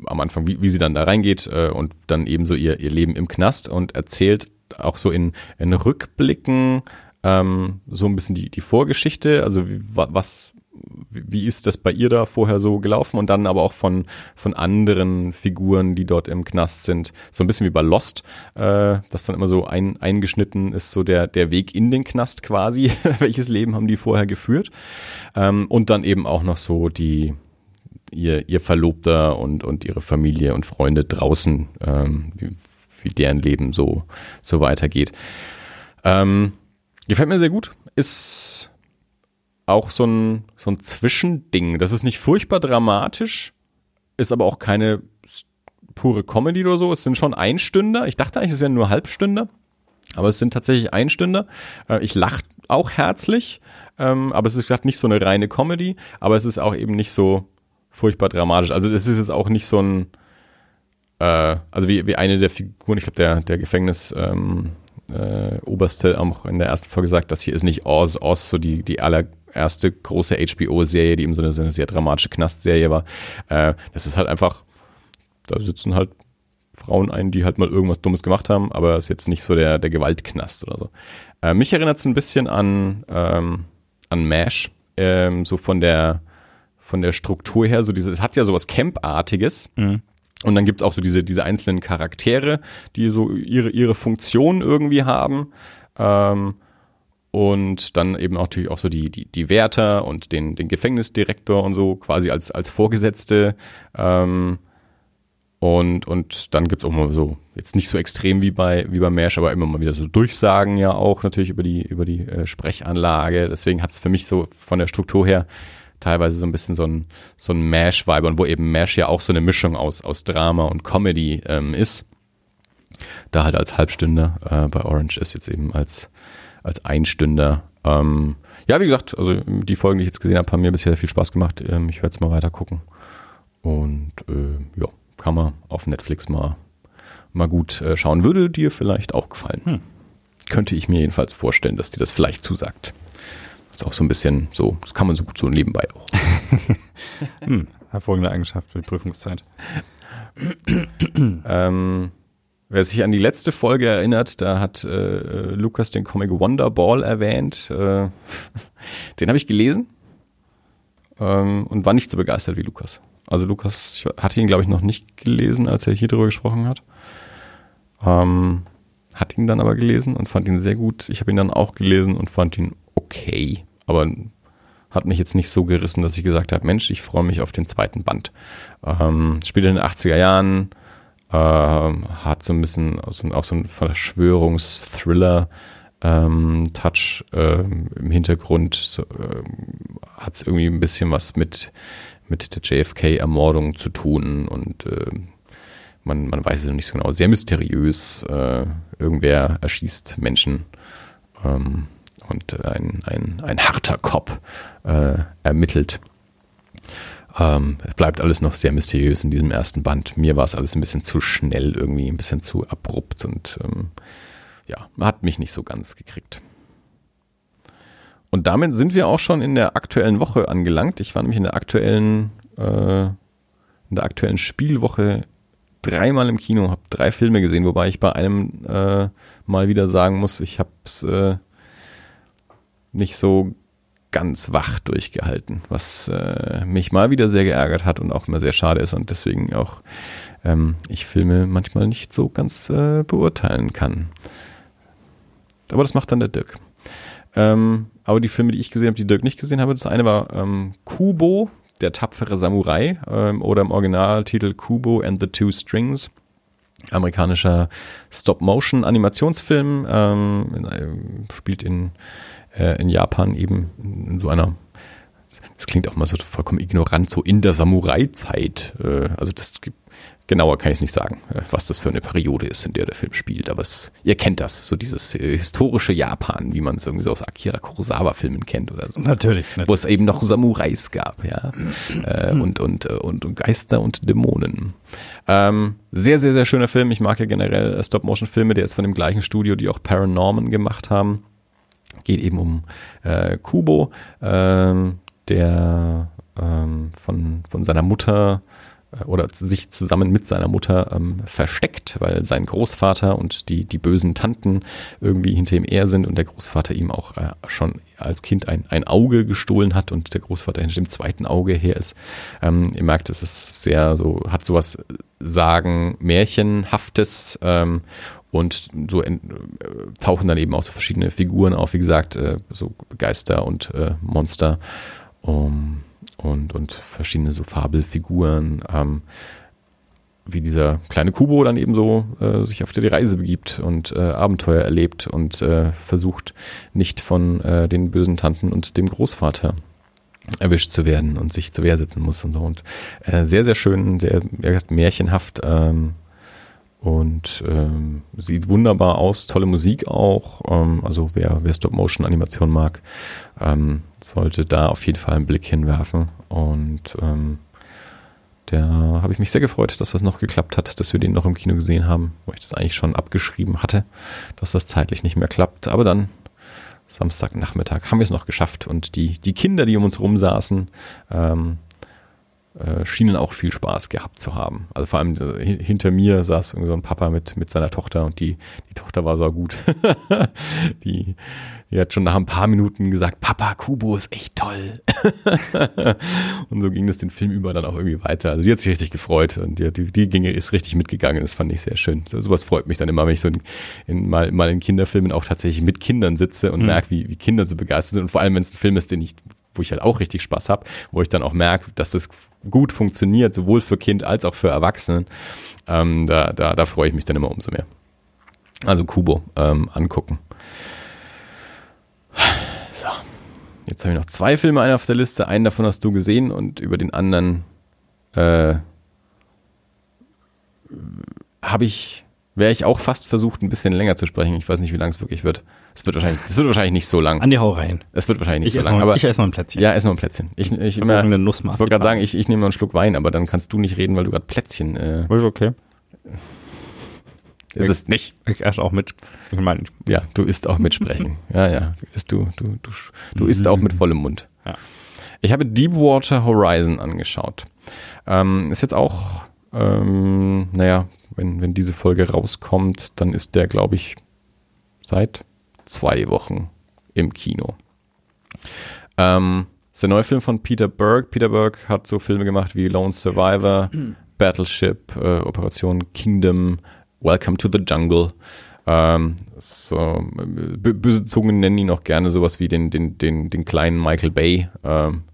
am Anfang, wie, wie sie dann da reingeht äh, und dann eben so ihr, ihr Leben im Knast und erzählt auch so in, in Rückblicken ähm, so ein bisschen die, die Vorgeschichte, also wie, was, wie ist das bei ihr da vorher so gelaufen und dann aber auch von, von anderen Figuren, die dort im Knast sind. So ein bisschen wie bei Lost, äh, das dann immer so ein, eingeschnitten ist, so der, der Weg in den Knast quasi. Welches Leben haben die vorher geführt? Ähm, und dann eben auch noch so die, ihr, ihr Verlobter und, und ihre Familie und Freunde draußen, ähm, wie, wie deren Leben so, so weitergeht. Ähm, gefällt mir sehr gut. Ist auch so ein, so ein Zwischending. Das ist nicht furchtbar dramatisch, ist aber auch keine pure Comedy oder so. Es sind schon Einstünder. Ich dachte eigentlich, es wären nur Halbstünder. Aber es sind tatsächlich Einstünder. Äh, ich lache auch herzlich, ähm, aber es ist gerade nicht so eine reine Comedy, aber es ist auch eben nicht so furchtbar dramatisch. Also es ist jetzt auch nicht so ein, äh, also wie, wie eine der Figuren, ich glaube der, der Gefängnis, ähm, äh, Oberste auch in der ersten Folge sagt, das hier ist nicht Oz, Oz, so die, die allererste große HBO-Serie, die eben so eine, so eine sehr dramatische Knastserie war. Äh, das ist halt einfach, da sitzen halt Frauen ein, die halt mal irgendwas Dummes gemacht haben, aber ist jetzt nicht so der, der Gewaltknast oder so. Äh, mich erinnert es ein bisschen an, ähm, an MASH, ähm, so von der, von der Struktur her, so diese, es hat ja sowas Camp-artiges. Mhm. Und dann gibt's auch so diese, diese einzelnen Charaktere, die so ihre, ihre Funktion irgendwie haben. Ähm, und dann eben natürlich auch so die, die, die Wärter und den, den Gefängnisdirektor und so quasi als, als Vorgesetzte. Ähm, und, und dann gibt's auch mal so, jetzt nicht so extrem wie bei, wie bei Mesh, aber immer mal wieder so Durchsagen ja auch natürlich über die, über die äh, Sprechanlage. Deswegen hat's für mich so von der Struktur her teilweise so ein bisschen so ein, so ein Mash-Vibe und wo eben Mash ja auch so eine Mischung aus, aus Drama und Comedy ähm, ist. Da halt als Halbstünder, äh, bei Orange ist jetzt eben als, als Einstünder. Ähm, ja, wie gesagt, also die Folgen, die ich jetzt gesehen habe, haben mir bisher viel Spaß gemacht. Ähm, ich werde es mal weiter gucken. Und äh, ja, kann man auf Netflix mal, mal gut äh, schauen. Würde dir vielleicht auch gefallen. Hm. Könnte ich mir jedenfalls vorstellen, dass dir das vielleicht zusagt. Ist auch so ein bisschen so, das kann man so gut so nebenbei auch. hm, hervorragende Eigenschaft für die Prüfungszeit. ähm, wer sich an die letzte Folge erinnert, da hat äh, Lukas den Comic Wonderball erwähnt. Äh, den habe ich gelesen ähm, und war nicht so begeistert wie Lukas. Also Lukas, ich hatte ihn glaube ich noch nicht gelesen, als er hier drüber gesprochen hat. Ähm, hat ihn dann aber gelesen und fand ihn sehr gut. Ich habe ihn dann auch gelesen und fand ihn okay, aber hat mich jetzt nicht so gerissen, dass ich gesagt habe, Mensch, ich freue mich auf den zweiten Band. Ähm, spielt in den 80er Jahren, äh, hat so ein bisschen auch so, auch so einen Verschwörungsthriller ähm, Touch äh, im Hintergrund, so, äh, hat es irgendwie ein bisschen was mit, mit der JFK-Ermordung zu tun und äh, man, man weiß es noch nicht so genau. Sehr mysteriös, äh, irgendwer erschießt Menschen. Ähm, und ein, ein, ein harter Cop äh, ermittelt. Ähm, es bleibt alles noch sehr mysteriös in diesem ersten Band. Mir war es alles ein bisschen zu schnell irgendwie, ein bisschen zu abrupt und ähm, ja, hat mich nicht so ganz gekriegt. Und damit sind wir auch schon in der aktuellen Woche angelangt. Ich war nämlich in der aktuellen, äh, in der aktuellen Spielwoche dreimal im Kino, habe drei Filme gesehen, wobei ich bei einem äh, mal wieder sagen muss, ich habe es äh, nicht so ganz wach durchgehalten, was äh, mich mal wieder sehr geärgert hat und auch immer sehr schade ist und deswegen auch ähm, ich Filme manchmal nicht so ganz äh, beurteilen kann. Aber das macht dann der Dirk. Ähm, aber die Filme, die ich gesehen habe, die Dirk nicht gesehen habe, das eine war ähm, Kubo, der tapfere Samurai ähm, oder im Originaltitel Kubo and the Two Strings amerikanischer Stop-Motion-Animationsfilm, ähm, äh, spielt in äh, in Japan eben in so einer, das klingt auch mal so vollkommen ignorant, so in der Samurai-Zeit. Äh, also das gibt, genauer kann ich es nicht sagen, äh, was das für eine Periode ist, in der der Film spielt. Aber es, ihr kennt das, so dieses äh, historische Japan, wie man es irgendwie so aus Akira Kurosawa-Filmen kennt oder so. Natürlich, natürlich. Wo es eben noch Samurais gab, ja. äh, und, und, äh, und, und Geister und Dämonen. Ähm, sehr, sehr, sehr schöner Film. Ich mag ja generell Stop-Motion-Filme. Der ist von dem gleichen Studio, die auch Paranorman gemacht haben. Geht eben um äh, Kubo, ähm, der ähm, von, von seiner Mutter äh, oder sich zusammen mit seiner Mutter ähm, versteckt, weil sein Großvater und die, die bösen Tanten irgendwie hinter ihm her sind und der Großvater ihm auch äh, schon als Kind ein, ein Auge gestohlen hat und der Großvater hinter dem zweiten Auge her ist. Ähm, ihr merkt, es ist sehr so, hat sowas Sagen, Märchenhaftes ähm, und so äh, tauchen dann eben auch so verschiedene Figuren auf, wie gesagt, äh, so Geister und äh, Monster um, und, und verschiedene so Fabelfiguren, ähm, wie dieser kleine Kubo dann eben so äh, sich auf die Reise begibt und äh, Abenteuer erlebt und äh, versucht, nicht von den bösen Tanten und dem Großvater erwischt zu werden und sich zur Wehr setzen muss und so. Und sehr, sehr schön, sehr, sehr märchenhaft ähm, und ähm, sieht wunderbar aus, tolle Musik auch. Ähm, also wer, wer Stop-Motion-Animation mag, ähm, sollte da auf jeden Fall einen Blick hinwerfen. Und ähm, der habe ich mich sehr gefreut, dass das noch geklappt hat, dass wir den noch im Kino gesehen haben, wo ich das eigentlich schon abgeschrieben hatte, dass das zeitlich nicht mehr klappt. Aber dann Samstagnachmittag haben wir es noch geschafft und die, die Kinder, die um uns rum saßen, ähm, äh, schienen auch viel Spaß gehabt zu haben. Also vor allem äh, hinter mir saß so ein Papa mit, mit seiner Tochter und die, die Tochter war so gut. die, die hat schon nach ein paar Minuten gesagt, Papa, Kubo ist echt toll. und so ging es den Film über dann auch irgendwie weiter. Also die hat sich richtig gefreut und die, die, die ging, ist richtig mitgegangen. Das fand ich sehr schön. So, sowas freut mich dann immer, wenn ich so in, in, mal, mal in Kinderfilmen auch tatsächlich mit Kindern sitze und mhm. merke, wie, wie Kinder so begeistert sind. Und vor allem, wenn es ein Film ist, den ich wo ich halt auch richtig Spaß habe, wo ich dann auch merke, dass das gut funktioniert, sowohl für Kind als auch für Erwachsene, ähm, da, da, da freue ich mich dann immer umso mehr. Also Kubo ähm, angucken. So, jetzt habe ich noch zwei Filme einen auf der Liste. Einen davon hast du gesehen und über den anderen äh, habe ich, wäre ich auch fast versucht, ein bisschen länger zu sprechen. Ich weiß nicht, wie lang es wirklich wird. Es wird wahrscheinlich, es wird wahrscheinlich nicht so lang. Andi, hau rein. Es wird wahrscheinlich nicht ich so lang. Noch, aber ich esse noch ein Plätzchen. Ja, esse noch ein Plätzchen. Ich, ich, immer, eine Nuss ich wollte gerade sagen, ich, ich nehme noch einen Schluck Wein, aber dann kannst du nicht reden, weil du gerade Plätzchen. Äh, ist okay. Ist es nicht. Ich esse auch mit. Ich meine, ja, du isst auch mitsprechen. ja, ja. Du isst, du, du, du, du isst auch mit vollem Mund. Ja. Ich habe Deepwater Horizon angeschaut. Ähm, ist jetzt auch, ähm, naja, wenn, wenn diese Folge rauskommt, dann ist der, glaube ich, seit zwei Wochen im Kino. Ähm, das ist der neue Film von Peter Berg. Peter Berg hat so Filme gemacht wie Lone Survivor, Battleship, äh, Operation Kingdom, Welcome to the Jungle. Ähm, so, böse Zungen nennen ihn auch gerne sowas wie den, den, den, den kleinen Michael Bay. Ähm,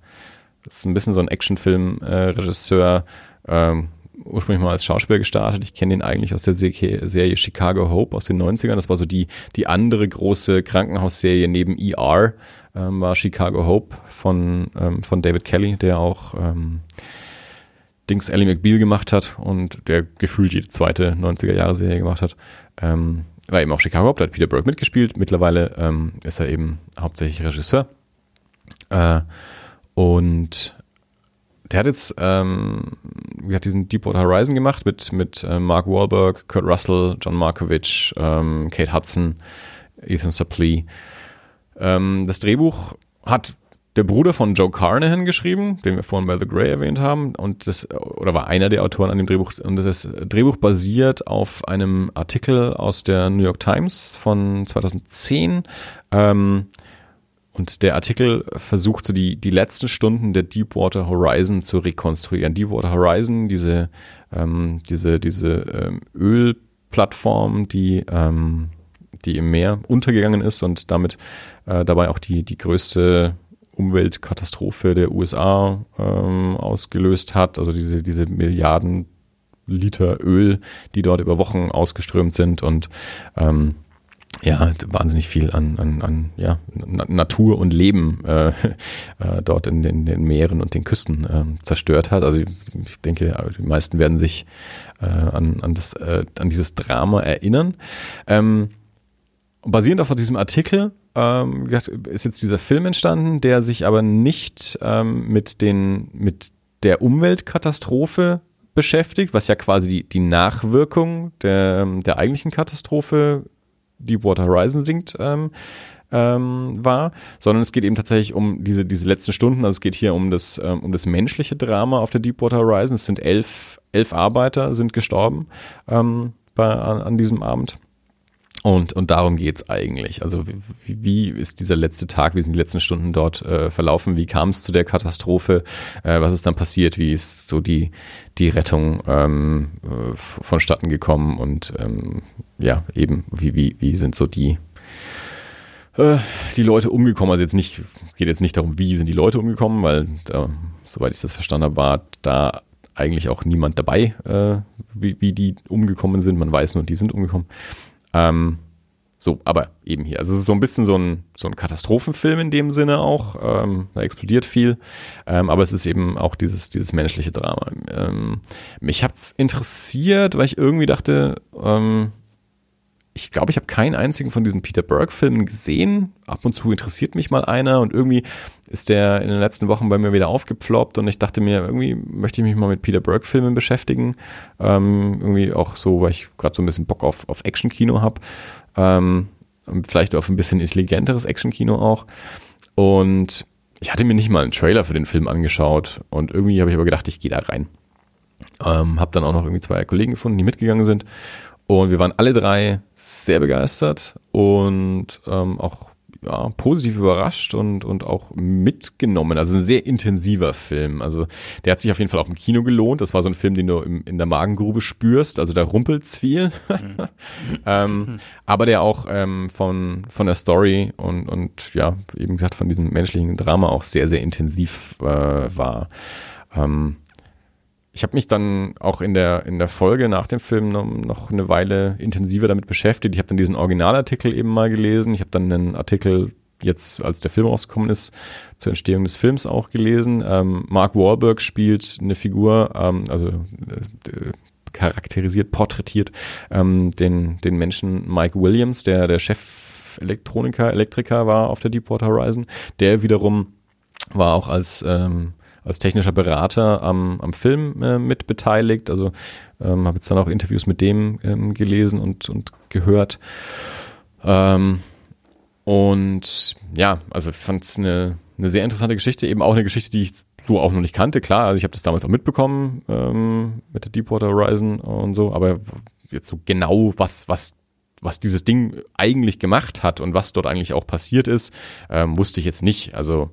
das ist ein bisschen so ein Actionfilm-Regisseur. Äh, ähm, ursprünglich mal als Schauspieler gestartet. Ich kenne ihn eigentlich aus der Serie Chicago Hope aus den 90ern. Das war so die, die andere große Krankenhausserie neben ER, ähm, war Chicago Hope von, ähm, von David Kelly, der auch ähm, Dings Ellie McBeal gemacht hat und der gefühlt die zweite 90er-Jahre-Serie gemacht hat. Ähm, war eben auch Chicago Hope, da hat Peter Burke mitgespielt. Mittlerweile ähm, ist er eben hauptsächlich Regisseur. Äh, und der hat jetzt, ähm, hat diesen Deepwater Horizon gemacht mit, mit äh, Mark Wahlberg, Kurt Russell, John Markovich, ähm, Kate Hudson, Ethan Suplee. Ähm, das Drehbuch hat der Bruder von Joe Carnahan geschrieben, den wir vorhin bei The Grey erwähnt haben, und das, oder war einer der Autoren an dem Drehbuch, und das ist Drehbuch basiert auf einem Artikel aus der New York Times von 2010, ähm, und der Artikel versucht so die, die letzten Stunden der Deepwater Horizon zu rekonstruieren. Deepwater Horizon, diese, ähm, diese, diese ähm, Ölplattform, die, ähm, die im Meer untergegangen ist und damit äh, dabei auch die, die größte Umweltkatastrophe der USA ähm, ausgelöst hat. Also diese, diese Milliarden Liter Öl, die dort über Wochen ausgeströmt sind und ähm, ja, wahnsinnig viel an, an, an ja, Natur und Leben äh, äh, dort in den, den, Meeren und den Küsten äh, zerstört hat. Also ich denke, die meisten werden sich äh, an, an, das, äh, an dieses Drama erinnern. Ähm, basierend auf diesem Artikel ähm, ist jetzt dieser Film entstanden, der sich aber nicht ähm, mit, den, mit der Umweltkatastrophe beschäftigt, was ja quasi die, die Nachwirkung der, der eigentlichen Katastrophe Deepwater Horizon singt, ähm, ähm, war, sondern es geht eben tatsächlich um diese, diese letzten Stunden. Also es geht hier um das, ähm, um das menschliche Drama auf der Deepwater Horizon. Es sind elf, elf Arbeiter sind gestorben ähm, bei, an, an diesem Abend. Und, und darum geht's eigentlich. Also wie, wie ist dieser letzte Tag, wie sind die letzten Stunden dort äh, verlaufen, wie kam es zu der Katastrophe, äh, was ist dann passiert, wie ist so die, die Rettung ähm, äh, vonstatten gekommen und ähm, ja, eben, wie, wie, wie sind so die, äh, die Leute umgekommen. Also jetzt nicht, geht jetzt nicht darum, wie sind die Leute umgekommen, weil da, soweit ich das verstanden habe, war da eigentlich auch niemand dabei, äh, wie, wie die umgekommen sind. Man weiß nur, die sind umgekommen. Ähm, so, aber eben hier. Also es ist so ein bisschen so ein, so ein Katastrophenfilm in dem Sinne auch. Ähm, da explodiert viel. Ähm, aber es ist eben auch dieses, dieses menschliche Drama. Ähm, mich hat's interessiert, weil ich irgendwie dachte, ähm, ich glaube, ich habe keinen einzigen von diesen Peter Berg-Filmen gesehen. Ab und zu interessiert mich mal einer und irgendwie ist der in den letzten Wochen bei mir wieder aufgepfloppt und ich dachte mir, irgendwie möchte ich mich mal mit Peter Berg-Filmen beschäftigen. Ähm, irgendwie auch so, weil ich gerade so ein bisschen Bock auf, auf Action-Kino habe. Ähm, vielleicht auf ein bisschen intelligenteres Action-Kino auch. Und ich hatte mir nicht mal einen Trailer für den Film angeschaut und irgendwie habe ich aber gedacht, ich gehe da rein. Ähm, habe dann auch noch irgendwie zwei Kollegen gefunden, die mitgegangen sind und wir waren alle drei sehr begeistert und ähm, auch ja, positiv überrascht und, und auch mitgenommen. Also ein sehr intensiver Film. Also der hat sich auf jeden Fall auch im Kino gelohnt. Das war so ein Film, den du im, in der Magengrube spürst. Also da rumpelt's viel. Mhm. ähm, aber der auch ähm, von, von der Story und, und ja, eben gesagt von diesem menschlichen Drama auch sehr, sehr intensiv äh, war. Ähm, ich habe mich dann auch in der, in der Folge nach dem Film noch, noch eine Weile intensiver damit beschäftigt. Ich habe dann diesen Originalartikel eben mal gelesen. Ich habe dann einen Artikel jetzt, als der Film rausgekommen ist, zur Entstehung des Films auch gelesen. Ähm, Mark Wahlberg spielt eine Figur, ähm, also äh, charakterisiert, porträtiert ähm, den, den Menschen Mike Williams, der der Chef Elektroniker, Elektriker war auf der Deepwater Horizon. Der wiederum war auch als ähm, als technischer Berater am, am Film äh, mit beteiligt. Also ähm, habe jetzt dann auch Interviews mit dem ähm, gelesen und, und gehört. Ähm, und ja, also fand es eine, eine sehr interessante Geschichte, eben auch eine Geschichte, die ich so auch noch nicht kannte. Klar, also ich habe das damals auch mitbekommen ähm, mit der Deepwater Horizon und so, aber jetzt so genau, was, was was dieses Ding eigentlich gemacht hat und was dort eigentlich auch passiert ist, ähm, wusste ich jetzt nicht. Also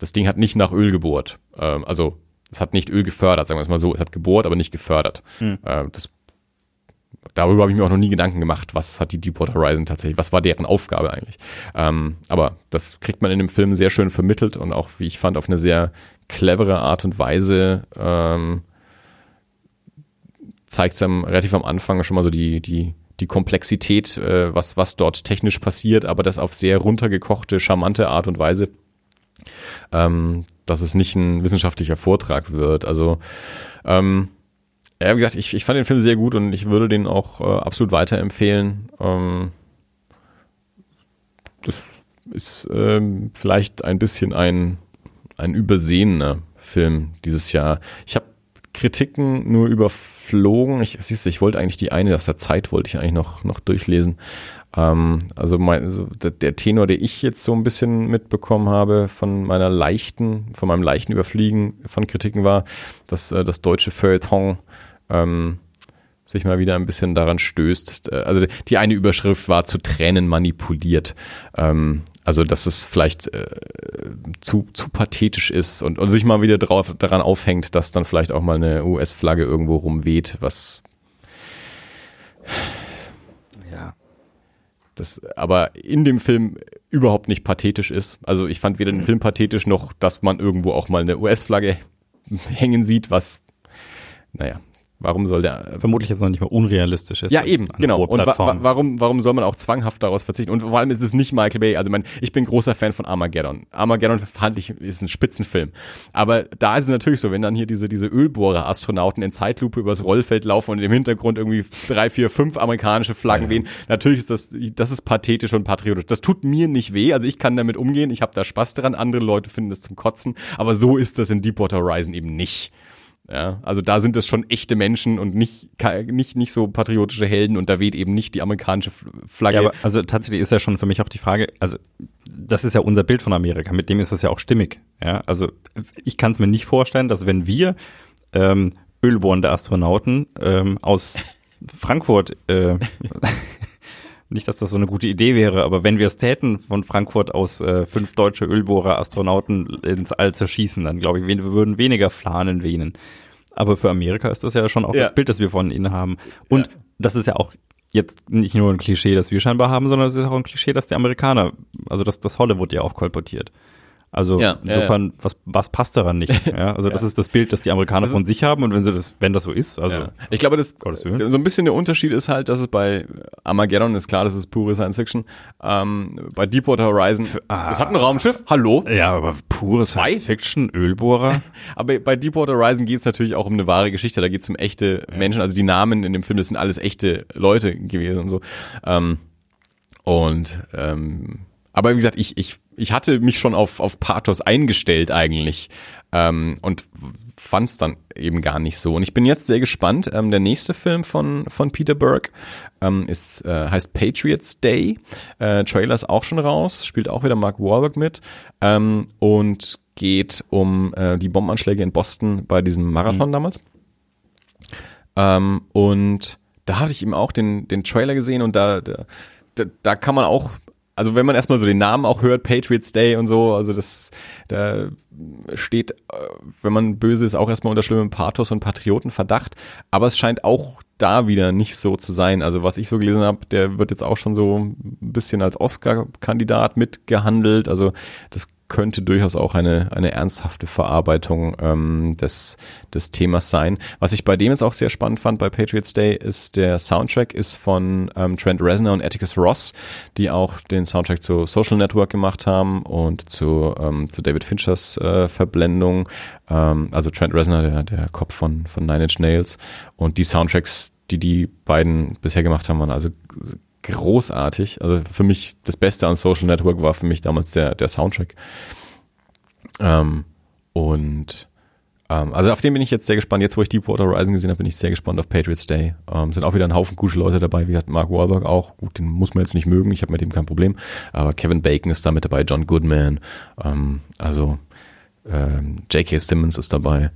das Ding hat nicht nach Öl gebohrt. Ähm, also es hat nicht Öl gefördert, sagen wir es mal so. Es hat gebohrt, aber nicht gefördert. Hm. Ähm, das, darüber habe ich mir auch noch nie Gedanken gemacht, was hat die Deepwater Horizon tatsächlich, was war deren Aufgabe eigentlich. Ähm, aber das kriegt man in dem Film sehr schön vermittelt und auch, wie ich fand, auf eine sehr clevere Art und Weise ähm, zeigt es relativ am Anfang schon mal so die, die, die Komplexität, äh, was, was dort technisch passiert, aber das auf sehr runtergekochte, charmante Art und Weise ähm, dass es nicht ein wissenschaftlicher Vortrag wird. Also ähm, ja, wie gesagt, ich, ich fand den Film sehr gut und ich würde den auch äh, absolut weiterempfehlen. Ähm, das ist ähm, vielleicht ein bisschen ein, ein übersehener Film dieses Jahr. Ich habe Kritiken nur überflogen. Ich, siehst ich wollte eigentlich die eine aus der Zeit wollte ich eigentlich noch, noch durchlesen. Ähm, also, mein, also der, der, Tenor, der ich jetzt so ein bisschen mitbekommen habe von meiner leichten, von meinem leichten Überfliegen von Kritiken war, dass äh, das deutsche Feuilleton ähm, sich mal wieder ein bisschen daran stößt. Äh, also die eine Überschrift war zu Tränen manipuliert. Ähm, also dass es vielleicht äh, zu, zu pathetisch ist und, und sich mal wieder drauf, daran aufhängt, dass dann vielleicht auch mal eine US-Flagge irgendwo rumweht, was das aber in dem Film überhaupt nicht pathetisch ist. Also ich fand weder den Film pathetisch noch, dass man irgendwo auch mal eine US-Flagge hängen sieht, was, naja, Warum soll der vermutlich jetzt noch nicht mal unrealistisch ist? Ja, eben, genau. Und wa wa warum, warum soll man auch zwanghaft daraus verzichten? Und vor allem ist es nicht Michael Bay. Also mein, ich bin großer Fan von Armageddon. Armageddon fand ich ist ein Spitzenfilm. Aber da ist es natürlich so, wenn dann hier diese diese Ölbohrer-Astronauten in Zeitlupe übers Rollfeld laufen und im Hintergrund irgendwie drei, vier, fünf amerikanische Flaggen ja. wehen. Natürlich ist das das ist pathetisch und patriotisch. Das tut mir nicht weh. Also ich kann damit umgehen. Ich habe da Spaß dran. Andere Leute finden das zum Kotzen. Aber so ist das in Deepwater Horizon eben nicht. Ja, also da sind es schon echte Menschen und nicht, nicht, nicht so patriotische Helden und da weht eben nicht die amerikanische Flagge. Ja, aber also tatsächlich ist ja schon für mich auch die Frage, also das ist ja unser Bild von Amerika, mit dem ist das ja auch stimmig. Ja, also ich kann es mir nicht vorstellen, dass wenn wir ähm, ölbohrende Astronauten ähm, aus Frankfurt äh, nicht, dass das so eine gute Idee wäre, aber wenn wir es täten, von Frankfurt aus äh, fünf deutsche Ölbohrer-Astronauten ins All zu schießen, dann glaube ich, wir würden weniger Fahnen wehnen. Aber für Amerika ist das ja schon auch ja. das Bild, das wir von ihnen haben. Und ja. das ist ja auch jetzt nicht nur ein Klischee, das wir scheinbar haben, sondern es ist auch ein Klischee, dass die Amerikaner, also dass das Hollywood ja auch kolportiert. Also ja, insofern, ja, Was, was passt daran nicht? Ja, also das ist das Bild, das die Amerikaner das von sich haben und wenn sie das, wenn das so ist, also ich glaube, das so ein bisschen der Unterschied ist halt, dass es bei Armageddon ist klar, das ist pure Science Fiction. Ähm, bei Deepwater Horizon, Für, ah, das hat ein Raumschiff. Hallo? Ja, aber pure Science Fiction, Ölbohrer. aber bei Deepwater Horizon geht es natürlich auch um eine wahre Geschichte. Da geht es um echte Menschen. Also die Namen in dem Film, das sind alles echte Leute gewesen und so. Ähm, und ähm, aber wie gesagt, ich, ich, ich hatte mich schon auf, auf Pathos eingestellt eigentlich ähm, und fand es dann eben gar nicht so. Und ich bin jetzt sehr gespannt. Ähm, der nächste Film von, von Peter Burke ähm, ist, äh, heißt Patriots Day. Äh, Trailer ist auch schon raus, spielt auch wieder Mark Wahlberg mit ähm, und geht um äh, die Bombenanschläge in Boston bei diesem Marathon mhm. damals. Ähm, und da hatte ich eben auch den, den Trailer gesehen und da, da, da kann man auch also wenn man erstmal so den Namen auch hört, Patriots Day und so, also das, da steht, äh, wenn man böse ist, auch erstmal unter schlimmem Pathos und Patriotenverdacht. Aber es scheint auch da wieder nicht so zu sein. Also was ich so gelesen habe, der wird jetzt auch schon so ein bisschen als Oscar-Kandidat mitgehandelt. Also das könnte durchaus auch eine, eine ernsthafte Verarbeitung ähm, des, des Themas sein. Was ich bei dem jetzt auch sehr spannend fand bei Patriots Day ist, der Soundtrack ist von ähm, Trent Reznor und Atticus Ross, die auch den Soundtrack zu Social Network gemacht haben und zu, ähm, zu David Finchers äh, Verblendung. Ähm, also Trent Reznor, der, der Kopf von, von Nine Inch Nails. Und die Soundtracks, die die beiden bisher gemacht haben, waren also großartig. Also für mich das Beste an Social Network war für mich damals der, der Soundtrack. Ähm, und ähm, also auf den bin ich jetzt sehr gespannt. Jetzt, wo ich Deepwater Horizon gesehen habe, bin ich sehr gespannt auf Patriots Day. Ähm, sind auch wieder ein Haufen gute Leute dabei, wie hat Mark Wahlberg auch. Gut, den muss man jetzt nicht mögen, ich habe mit dem kein Problem. Aber Kevin Bacon ist da mit dabei, John Goodman, ähm, also ähm, J.K. Simmons ist dabei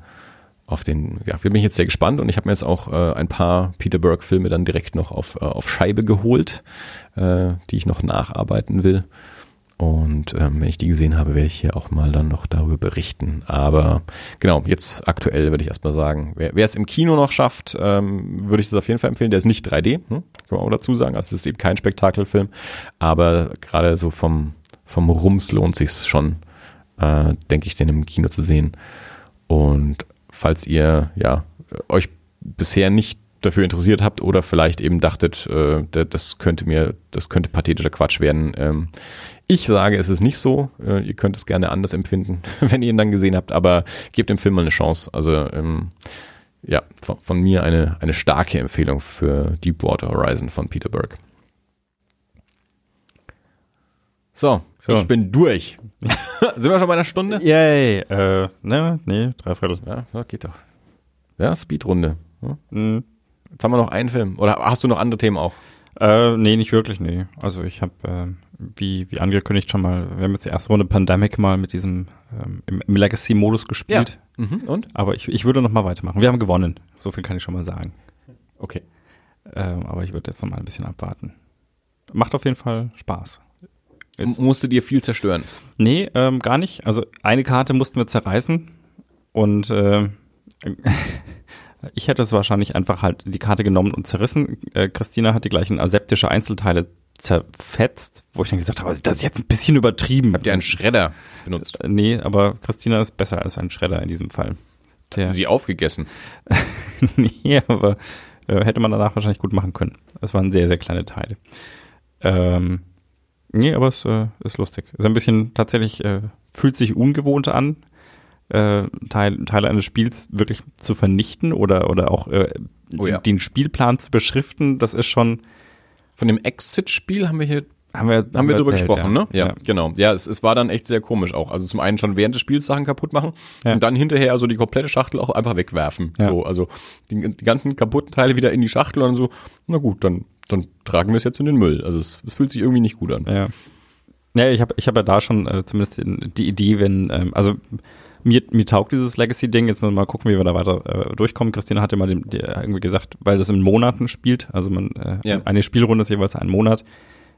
auf den, ja, bin ich jetzt sehr gespannt und ich habe mir jetzt auch äh, ein paar Peter Burke-Filme dann direkt noch auf, äh, auf Scheibe geholt, äh, die ich noch nacharbeiten will. Und ähm, wenn ich die gesehen habe, werde ich hier auch mal dann noch darüber berichten. Aber genau, jetzt aktuell würde ich erstmal sagen, wer es im Kino noch schafft, ähm, würde ich das auf jeden Fall empfehlen. Der ist nicht 3D, hm? kann man auch dazu sagen. Also es ist eben kein Spektakelfilm. Aber gerade so vom, vom Rums lohnt sich schon, äh, denke ich, den im Kino zu sehen. Und falls ihr ja euch bisher nicht dafür interessiert habt oder vielleicht eben dachtet, äh, das könnte mir, das könnte pathetischer Quatsch werden. Ähm, ich sage, es ist nicht so. Äh, ihr könnt es gerne anders empfinden, wenn ihr ihn dann gesehen habt, aber gebt dem Film mal eine Chance. Also ähm, ja, von, von, mir eine, eine starke Empfehlung für Deepwater Horizon von Peter Burke. So, so, ich bin durch. Sind wir schon bei einer Stunde? Yay. Äh, ne, nee, dreiviertel. Ja, so geht doch. Ja, Speedrunde. Ja. Mhm. Jetzt haben wir noch einen Film. Oder hast du noch andere Themen auch? Äh, nee, nicht wirklich, nee. Also ich habe, äh, wie, wie angekündigt schon mal, wir haben jetzt die erste Runde Pandemic mal mit diesem ähm, im, im Legacy-Modus gespielt. Ja. Mhm. Und? Aber ich, ich würde noch mal weitermachen. Wir haben gewonnen. So viel kann ich schon mal sagen. Okay. Ähm, aber ich würde jetzt noch mal ein bisschen abwarten. Macht auf jeden Fall Spaß. Ist, Musste dir viel zerstören? Nee, ähm, gar nicht. Also eine Karte mussten wir zerreißen und äh, ich hätte es wahrscheinlich einfach halt die Karte genommen und zerrissen. Äh, Christina hat die gleichen aseptische Einzelteile zerfetzt, wo ich dann gesagt habe, das ist jetzt ein bisschen übertrieben. Habt ihr einen Schredder benutzt? Äh, nee, aber Christina ist besser als ein Schredder in diesem Fall. Der, Hat sie aufgegessen? nee, aber äh, hätte man danach wahrscheinlich gut machen können. Es waren sehr, sehr kleine Teile. Ähm, Nee, aber es äh, ist lustig. Ist ein bisschen tatsächlich, äh, fühlt sich ungewohnt an, äh, Teil, Teile eines Spiels wirklich zu vernichten oder, oder auch äh, oh ja. den Spielplan zu beschriften. Das ist schon. Von dem Exit-Spiel haben wir hier Haben wir, haben wir drüber erzählt, gesprochen, ja. ne? Ja, Ja. genau. Ja, es, es war dann echt sehr komisch auch. Also zum einen schon während des Spiels Sachen kaputt machen Ja. und dann hinterher also die komplette Schachtel auch einfach wegwerfen. So, also die, die ganzen kaputten Teile wieder in die Schachtel und so, na gut, dann, dann tragen wir es jetzt in den Müll. Also es, es fühlt sich irgendwie nicht gut an. Ja. Ja, ich habe ich hab ja da schon äh, zumindest die, die Idee, wenn, ähm, also mir, mir taugt dieses Legacy-Ding, jetzt müssen wir mal gucken, wie wir da weiter äh, durchkommen. Christina hatte mal dem, der irgendwie gesagt, weil das in Monaten spielt, also man äh, Ja. eine Spielrunde ist jeweils ein Monat.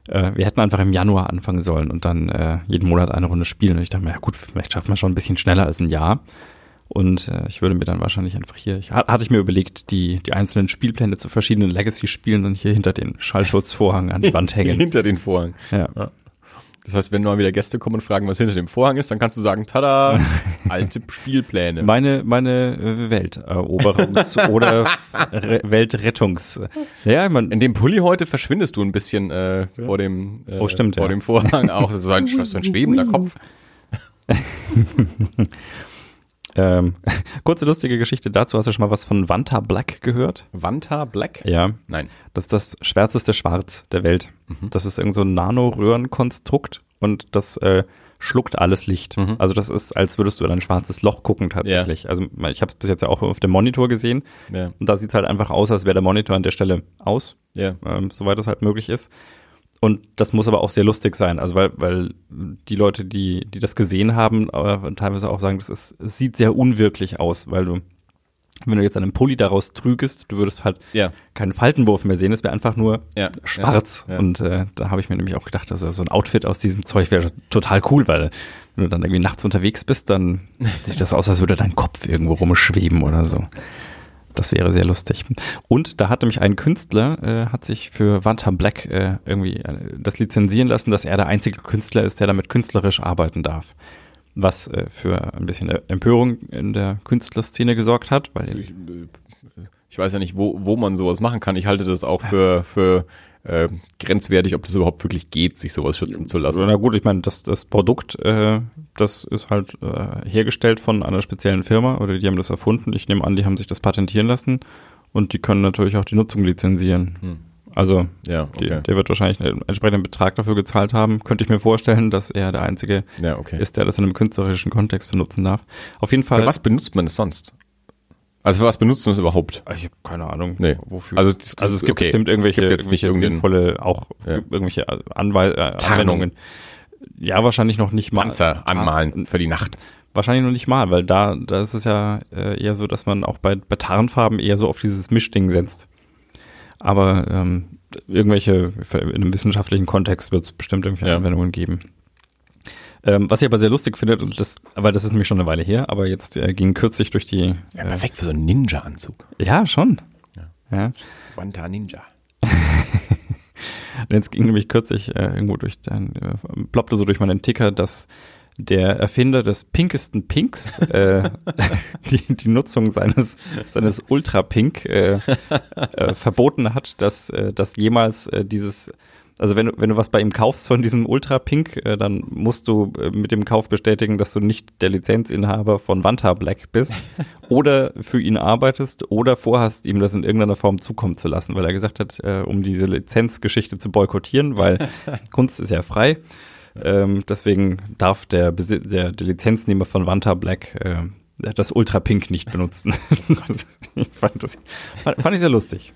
Äh, wir hätten einfach im Januar anfangen sollen und dann äh, jeden Monat eine Runde spielen. Und ich dachte mir, ja gut, vielleicht schaffen wir schon ein bisschen schneller als ein Jahr. Und äh, ich würde mir dann wahrscheinlich einfach hier, ich, ha- hatte ich mir überlegt, die, die einzelnen Spielpläne zu verschiedenen Legacy-Spielen dann hier hinter den Schallschutzvorhang an die Wand hängen. Hinter den Vorhang. ja. Das heißt, wenn mal wieder Gäste kommen und fragen, was hinter dem Vorhang ist, dann kannst du sagen, tada, alte Spielpläne. Meine, meine äh, Welteroberungs- oder Re Weltrettungs. Ja, man, In dem Pulli heute verschwindest du ein bisschen äh, vor dem äh, Oh, stimmt, vor ja. dem Vorhang auch so ein, so ein schwebender Kopf. Ähm, kurze lustige Geschichte dazu. Hast du schon mal was von Vanta Black gehört? Vanta Black? Ja. Nein. Das ist das schwärzeste Schwarz der Welt. Das ist irgend so ein Nanoröhrenkonstrukt und das äh, schluckt alles Licht. Mhm. Also das ist, als würdest du in ein schwarzes Loch gucken tatsächlich. Also ich habe es bis jetzt ja auch auf dem Monitor gesehen Ja. und da sieht es halt einfach aus, als wäre der Monitor an der Stelle aus. Ja. ähm, soweit es halt möglich ist. Und das muss aber auch sehr lustig sein, also weil, weil die Leute, die, die das gesehen haben, äh, teilweise auch sagen, das ist, es sieht sehr unwirklich aus, weil du, wenn du jetzt einen Pulli daraus trügest, du würdest halt Ja. keinen Faltenwurf mehr sehen, es wäre einfach nur Ja. schwarz. Ja. Und äh, da habe ich mir nämlich auch gedacht, also so ein Outfit aus diesem Zeug wäre total cool, weil wenn du dann irgendwie nachts unterwegs bist, dann sieht das aus, als würde dein Kopf irgendwo rumschweben oder so. Das wäre sehr lustig. Und da hat nämlich ein Künstler, äh, hat sich für Vanta Black äh, irgendwie äh, das lizenzieren lassen, dass er der einzige Künstler ist, der damit künstlerisch arbeiten darf. Was äh, für ein bisschen Empörung in der Künstlerszene gesorgt hat, weil Ich, äh, ich weiß ja nicht, wo, wo man sowas machen kann. Ich halte das auch für, für äh, grenzwertig, ob das überhaupt wirklich geht, sich sowas schützen zu lassen. Na gut, ich meine, das, das Produkt, äh, das ist halt äh, hergestellt von einer speziellen Firma oder die haben das erfunden. Ich nehme an, die haben sich das patentieren lassen und die können natürlich auch die Nutzung lizenzieren. Hm. Also Ja, die, okay. der wird wahrscheinlich einen entsprechenden Betrag dafür gezahlt haben. Könnte ich mir vorstellen, dass er der Einzige Ja, okay. ist, der das in einem künstlerischen Kontext benutzen darf. Auf jeden Fall. Für was benutzt man das sonst? Also für was benutzt man das überhaupt? Ich habe keine Ahnung, Nee. wofür. Also das- also es gibt okay. bestimmt irgendwelche, Gibt jetzt nicht irgendwelche sinnvolle, auch Ja. irgendwelche Anwei äh, Anwendungen. Ja, wahrscheinlich noch nicht mal. Panzer anmalen für die Nacht. Wahrscheinlich noch nicht mal, weil da, da ist es ja äh, eher so, dass man auch bei, bei Tarnfarben eher so auf dieses Mischding setzt. Aber ähm, irgendwelche, in einem wissenschaftlichen Kontext wird es bestimmt irgendwelche Ja. Anwendungen geben. Ähm, was ich aber sehr lustig finde, und das, aber das ist nämlich schon eine Weile her, aber jetzt äh, ging kürzlich durch die. Ja, Äh, perfekt für so einen Ninja-Anzug. ja, schon. Ja. Wanta Ninja. Jetzt ging nämlich kürzlich äh, irgendwo durch dein, äh, ploppte so durch meinen Ticker, dass der Erfinder des pinkesten Pinks äh, die, die Nutzung seines, seines Ultra Pink äh, äh, verboten hat, dass, äh, dass jemals dieses also wenn du, wenn du was bei ihm kaufst von diesem Ultra Pink, äh, dann musst du äh, mit dem Kauf bestätigen, dass du nicht der Lizenzinhaber von Vanta Black bist oder für ihn arbeitest oder vorhast, ihm das in irgendeiner Form zukommen zu lassen, weil er gesagt hat, äh, um diese Lizenzgeschichte zu boykottieren, weil Kunst ist ja frei. Ähm, deswegen darf der, Besi der, der Lizenznehmer von Vanta Black äh, das Ultra Pink nicht benutzen. ich fand, das, fand, fand ich sehr lustig.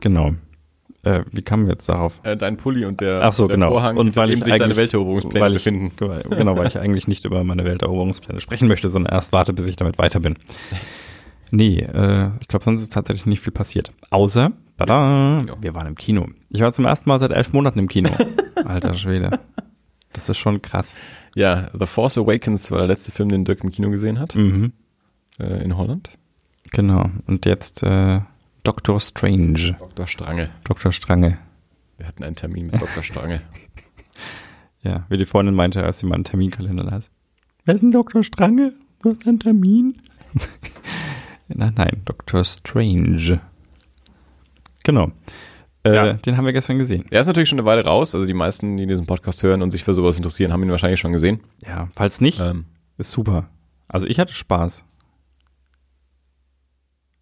Genau. Äh, wie kamen wir jetzt darauf? Äh, dein Pulli und der, Ach so, der genau. Vorhang, Und weil ich sich deine Welteroberungspläne weil ich, befinden. Genau, weil ich eigentlich nicht über meine Welteroberungspläne sprechen möchte, sondern erst warte, bis ich damit weiter bin. Nee, äh, ich glaube, sonst ist tatsächlich nicht viel passiert. Außer, tada, wir waren im Kino. Ich war zum ersten Mal seit elf Monaten im Kino. Alter Schwede. Das ist schon krass. Ja, The Force Awakens war der letzte Film, den Dirk im Kino gesehen hat, Mhm. äh, in Holland. Genau. Und jetzt äh, Doctor Strange. Dr. Strange. Dr. Strange. Wir hatten einen Termin mit Dr. Strange. Ja, wie die Freundin meinte, als sie mal einen Terminkalender las. Wer ist denn Dr. Strange? Du hast einen Termin? nein, nein, Dr. Strange. Genau. Äh, Ja. Den haben wir gestern gesehen. Er ist natürlich schon eine Weile raus, also die meisten, die diesen Podcast hören und sich für sowas interessieren, haben ihn wahrscheinlich schon gesehen. Ja, falls nicht, Ähm, ist super. Also ich hatte Spaß.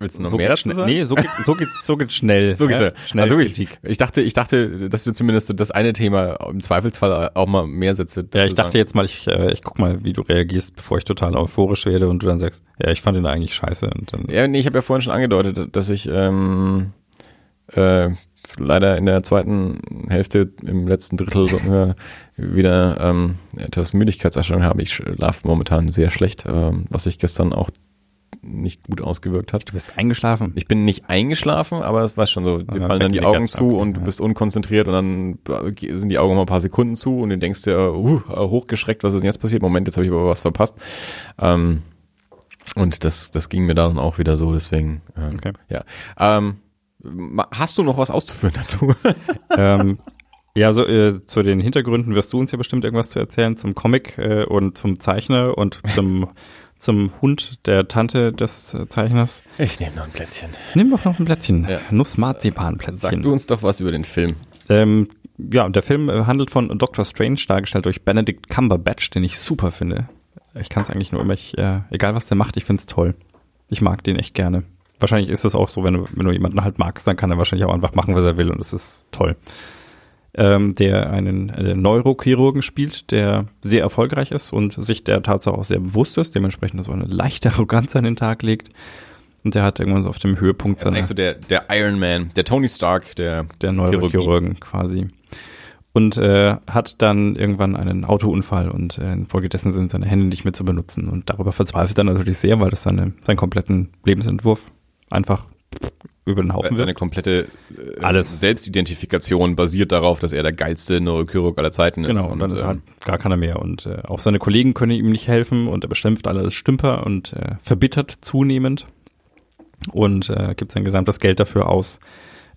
Willst du noch so mehr dazu schnell. sagen? Nee, so, geht, so geht's, so geht's schnell. So geht's ja? Schnell also ich, ich dachte, ich dachte, dass wir zumindest das eine Thema im Zweifelsfall auch mal mehr Sätze. Ja, ich dachte sagen. jetzt mal, ich, äh, ich guck mal, wie du reagierst, bevor ich total euphorisch werde und du dann sagst, ja, ich fand ihn eigentlich scheiße. Und dann, Ja, nee, ich habe ja vorhin schon angedeutet, dass ich ähm, äh, leider in der zweiten Hälfte im letzten Drittel äh, wieder ähm, etwas Müdigkeitserscheinung habe. Ich schlafe momentan sehr schlecht, ähm, was sich gestern auch nicht gut ausgewirkt hat. du bist eingeschlafen. Ich bin nicht eingeschlafen, aber es war schon so, dir fallen dann die Augen zu und du bist unkonzentriert und dann sind die Augen mal ein paar Sekunden zu und du denkst dir, uh, hochgeschreckt, was ist denn jetzt passiert? Moment, jetzt habe ich aber was verpasst. Ähm, und das, das ging mir dann auch wieder so, deswegen, ähm, Okay. ja. Ähm, hast du noch was auszuführen dazu? ähm, ja, so äh, zu den Hintergründen wirst du uns ja bestimmt irgendwas zu erzählen zum Comic äh, und zum Zeichner und zum zum Hund der Tante des Zeichners. Ich nehme noch ein Plätzchen. Nimm doch noch ein Plätzchen. Ja. Sag Nuss-Marzipan-Plätzchen. du uns doch was über den Film. Ähm, ja, der Film äh, handelt von Doctor Strange, dargestellt durch Benedict Cumberbatch, den ich super finde. Ich kann es eigentlich nur immer, ich, äh, egal was der macht, ich finde es toll. Ich mag den echt gerne. Wahrscheinlich ist es auch so, wenn du, wenn du jemanden halt magst, dann kann er wahrscheinlich auch einfach machen, was er will und es ist toll. Ähm, der einen äh, Neurochirurgen spielt, der sehr erfolgreich ist und sich der Tatsache auch sehr bewusst ist, dementsprechend so eine leichte Arroganz an den Tag legt. Und der hat irgendwann so auf dem Höhepunkt Das ist eigentlich so der, der Iron Man, der Tony Stark, der der. Neurochirurgen quasi. Und äh, hat dann irgendwann einen Autounfall und äh, infolgedessen sind seine Hände nicht mehr zu benutzen. Und darüber verzweifelt er natürlich sehr, weil das seine, seinen kompletten Lebensentwurf einfach über den Haufen Seine wird. komplette äh, Alles. Selbstidentifikation basiert darauf, dass er der geilste Neurochirurg aller Zeiten ist. Genau, und dann ist ähm, halt gar keiner mehr. Und äh, auch seine Kollegen können ihm nicht helfen und er beschimpft alle als Stümper und äh, verbittert zunehmend und äh, gibt sein gesamtes Geld dafür aus.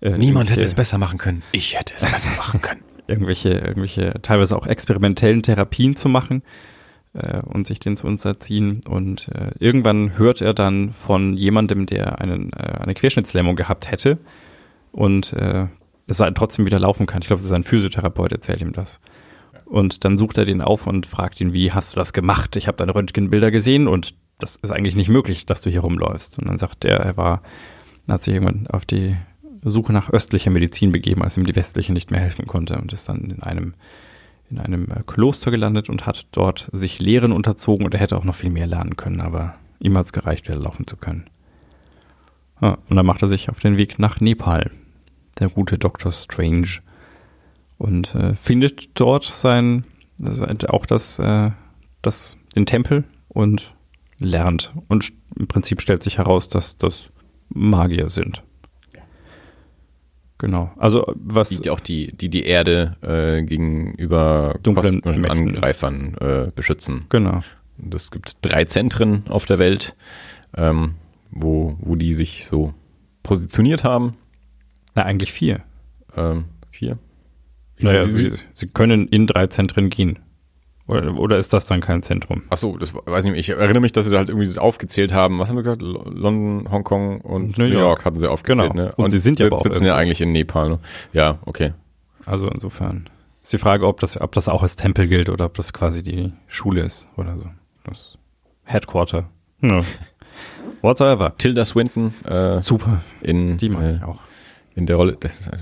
Äh, Niemand hätte es besser machen können. Ich hätte es besser machen können. irgendwelche, irgendwelche teilweise auch experimentellen Therapien zu machen äh, und sich den zu unterziehen. Und äh, irgendwann hört er dann von jemandem, der einen, äh, eine Querschnittslähmung gehabt hätte und äh, es trotzdem wieder laufen kann. Ich glaube, es ist ein Physiotherapeut, erzählt ihm das. Und dann sucht er den auf und fragt ihn, wie hast du das gemacht? Ich habe deine Röntgenbilder gesehen und das ist eigentlich nicht möglich, dass du hier rumläufst. Und dann sagt er, er war, hat sich irgendwann auf die Suche nach östlicher Medizin begeben, als ihm die westliche nicht mehr helfen konnte und ist dann in einem in einem äh, Kloster gelandet und hat dort sich Lehren unterzogen und er hätte auch noch viel mehr lernen können, aber ihm hat es gereicht, wieder laufen zu können. Ja, und dann macht er sich auf den Weg nach Nepal, der gute Dr. Strange, und äh, findet dort sein, sein auch das, äh, das, den Tempel und lernt. Und im Prinzip stellt sich heraus, dass das Magier sind. Genau. Also was Die auch die, die die Erde äh, gegenüber Dunklen Mächten. Angreifern äh, beschützen. genau. Und es gibt drei Zentren auf der Welt, ähm, wo, wo die sich so positioniert haben. Na, eigentlich vier. Ähm, vier. Ich Naja, weiß, sie, sie können in drei Zentren gehen. Oder, oder ist das dann kein Zentrum? Ach so, das weiß ich nicht. Ich erinnere mich, dass sie da halt irgendwie das aufgezählt haben. Was haben wir gesagt? Lo- London, Hongkong und New New York, York. hatten sie aufgezählt. Genau. Ne? Und sie sind ja aber auch sitzen ja eigentlich in Nepal. Ne? Ja, okay. Also insofern ist die Frage, ob das, ob das auch als Tempel gilt oder ob das quasi die Schule ist oder so. Das Headquarter. Ja. Whatsoever. Tilda Swinton äh, Super. in, Die mag äh, ich auch. In der Rolle. Das ist, äh,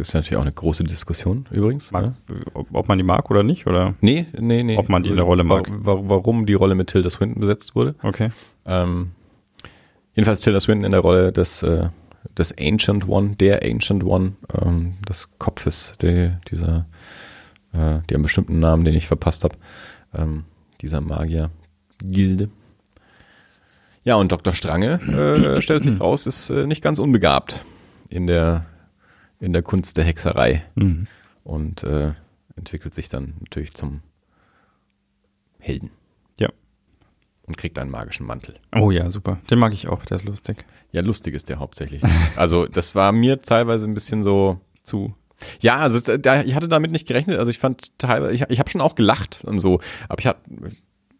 ist natürlich auch eine große Diskussion übrigens. Mag, Ne? ob, ob man die mag oder nicht, oder? Nee, nee, nee. Ob man die in der Rolle mag. Wa- wa- Warum die Rolle mit Tilda Swinton besetzt wurde. Okay. Ähm, jedenfalls Tilda Swinton in der Rolle des, äh, des Ancient One, der Ancient One, ähm, des Kopfes der, dieser, äh, die haben bestimmten Namen, den ich verpasst habe, ähm, dieser Magier-Gilde. Ja, und Dr. Strange, äh, stellt sich raus, ist äh, nicht ganz unbegabt in der, in der Kunst der Hexerei Mhm. und äh, entwickelt sich dann natürlich zum Helden. Ja. Und kriegt einen magischen Mantel. Oh ja, super. Den mag ich auch, der ist lustig. Ja, lustig ist der hauptsächlich. Also das war mir teilweise ein bisschen so Zu. Ja, also da, ich hatte damit nicht gerechnet. Also ich fand teilweise, ich, ich habe schon auch gelacht und so, aber ich habe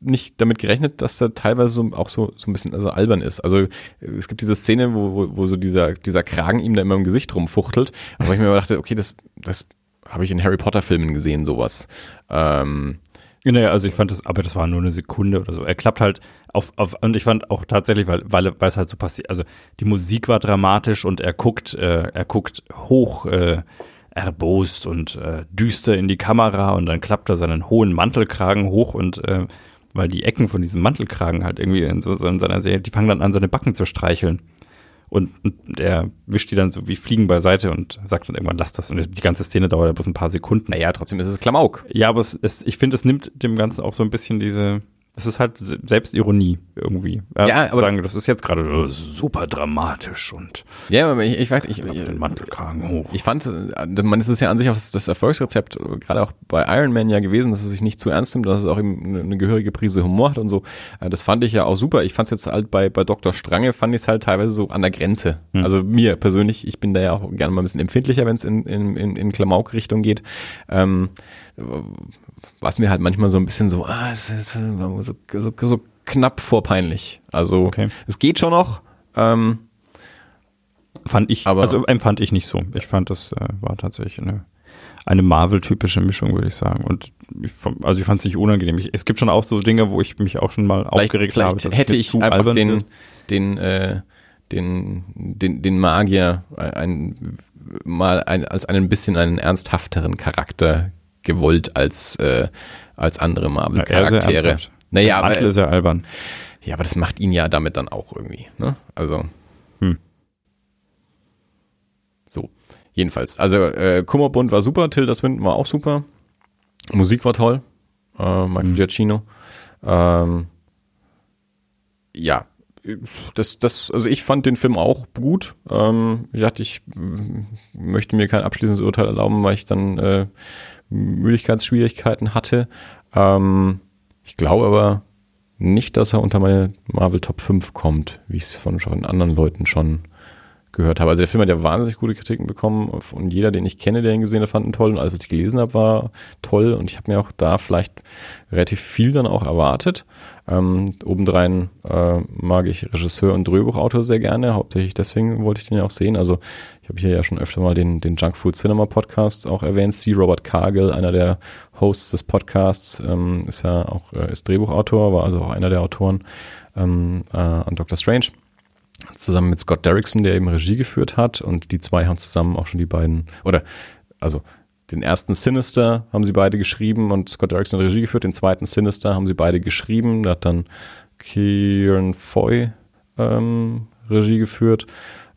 nicht damit gerechnet, dass er teilweise so, auch so, so ein bisschen also albern ist. Also es gibt diese Szene, wo, wo, wo so dieser, dieser Kragen ihm da immer im Gesicht rumfuchtelt, aber ich mir dachte, okay, das, das habe ich in Harry Potter Filmen gesehen, sowas. Ähm, Naja, also ich fand das, aber das war nur eine Sekunde oder so. Er klappt halt, auf, auf, und ich fand auch tatsächlich, weil, weil, weil es halt so passiert, also die Musik war dramatisch und er guckt, äh, er guckt hoch, äh, erbost und äh, düster in die Kamera und dann klappt er seinen hohen Mantelkragen hoch und äh, weil die Ecken von diesem Mantelkragen halt irgendwie in so, so in seiner Serie, die fangen dann an, seine Backen zu streicheln. Und, und er wischt die dann so wie Fliegen beiseite und sagt dann irgendwann, lass das. Und die ganze Szene dauert ja bloß ein paar Sekunden. Naja, trotzdem ist es Klamauk. Ja, aber es, es, ich finde, es nimmt dem Ganzen auch so ein bisschen diese, es ist halt Selbstironie irgendwie. Ja, ja aber sagen, das ist jetzt gerade äh, super dramatisch und ja, aber ich, ich weiß, ich, ich den Mantelkragen hoch. Ich fand, man ist es ja an sich auch das, das Erfolgsrezept, gerade auch bei Iron Man ja gewesen, dass es sich nicht zu ernst nimmt, dass es auch eben eine gehörige Prise Humor hat und so. Äh, das fand ich ja auch super. Ich fand es jetzt halt bei bei Dr. Strange fand ich es halt teilweise so an der Grenze. Hm. Also mir persönlich, ich bin da ja auch gerne mal ein bisschen empfindlicher, wenn es in in in, in Klamauk-Richtung geht. Ähm, was mir halt manchmal so ein bisschen so, ah, es ist so, so, so knapp vorpeinlich. Also okay. es geht schon noch. Ähm, fand ich, aber, also empfand ich nicht so. Ich fand, das äh, war tatsächlich eine, eine Marvel-typische Mischung, würde ich sagen. Und ich, also ich fand es nicht unangenehm. Ich, es gibt schon auch so Dinge, wo ich mich auch schon mal vielleicht, aufgeregt vielleicht habe. Hätte ich einfach den, den, äh, den, den, den Magier ein, mal ein, als einen bisschen einen ernsthafteren Charakter gewollt als, äh, als andere Marvel-Charaktere. Ja, naja, aber, ist ja albern. Ja, aber das macht ihn ja damit dann auch irgendwie. Ne? Also. Hm. So. Jedenfalls. Also äh, Kummerbund war super, Tilda Swinton war auch super. Musik war toll. Äh, Michael hm. Giacchino. Ähm, ja, das, das, also ich fand den Film auch gut. Ähm, ich dachte, ich möchte mir kein abschließendes Urteil erlauben, weil ich dann äh, Müdigkeitsschwierigkeiten hatte. Ähm, ich glaube aber nicht, dass er unter meine Marvel Top 5 kommt, wie ich es von anderen Leuten schon gehört habe. Also der Film hat ja wahnsinnig gute Kritiken bekommen und jeder, den ich kenne, der ihn gesehen hat, fand ihn toll und alles, was ich gelesen habe, war toll und ich habe mir auch da vielleicht relativ viel dann auch erwartet. Ähm, obendrein äh, mag ich Regisseur und Drehbuchautor sehr gerne, hauptsächlich deswegen wollte ich den ja auch sehen. Also ich habe hier ja schon öfter mal den, den Junk Food Cinema Podcast auch erwähnt. C. Robert Cargill, einer der Hosts des Podcasts, ähm, ist ja auch äh, ist Drehbuchautor, war also auch einer der Autoren ähm, äh, an Doctor Strange zusammen mit Scott Derrickson, der eben Regie geführt hat. Und die zwei haben zusammen auch schon die beiden, oder also den ersten Sinister haben sie beide geschrieben und Scott Derrickson hat Regie geführt. Den zweiten Sinister haben sie beide geschrieben. Da hat dann Kieran Foy ähm, Regie geführt.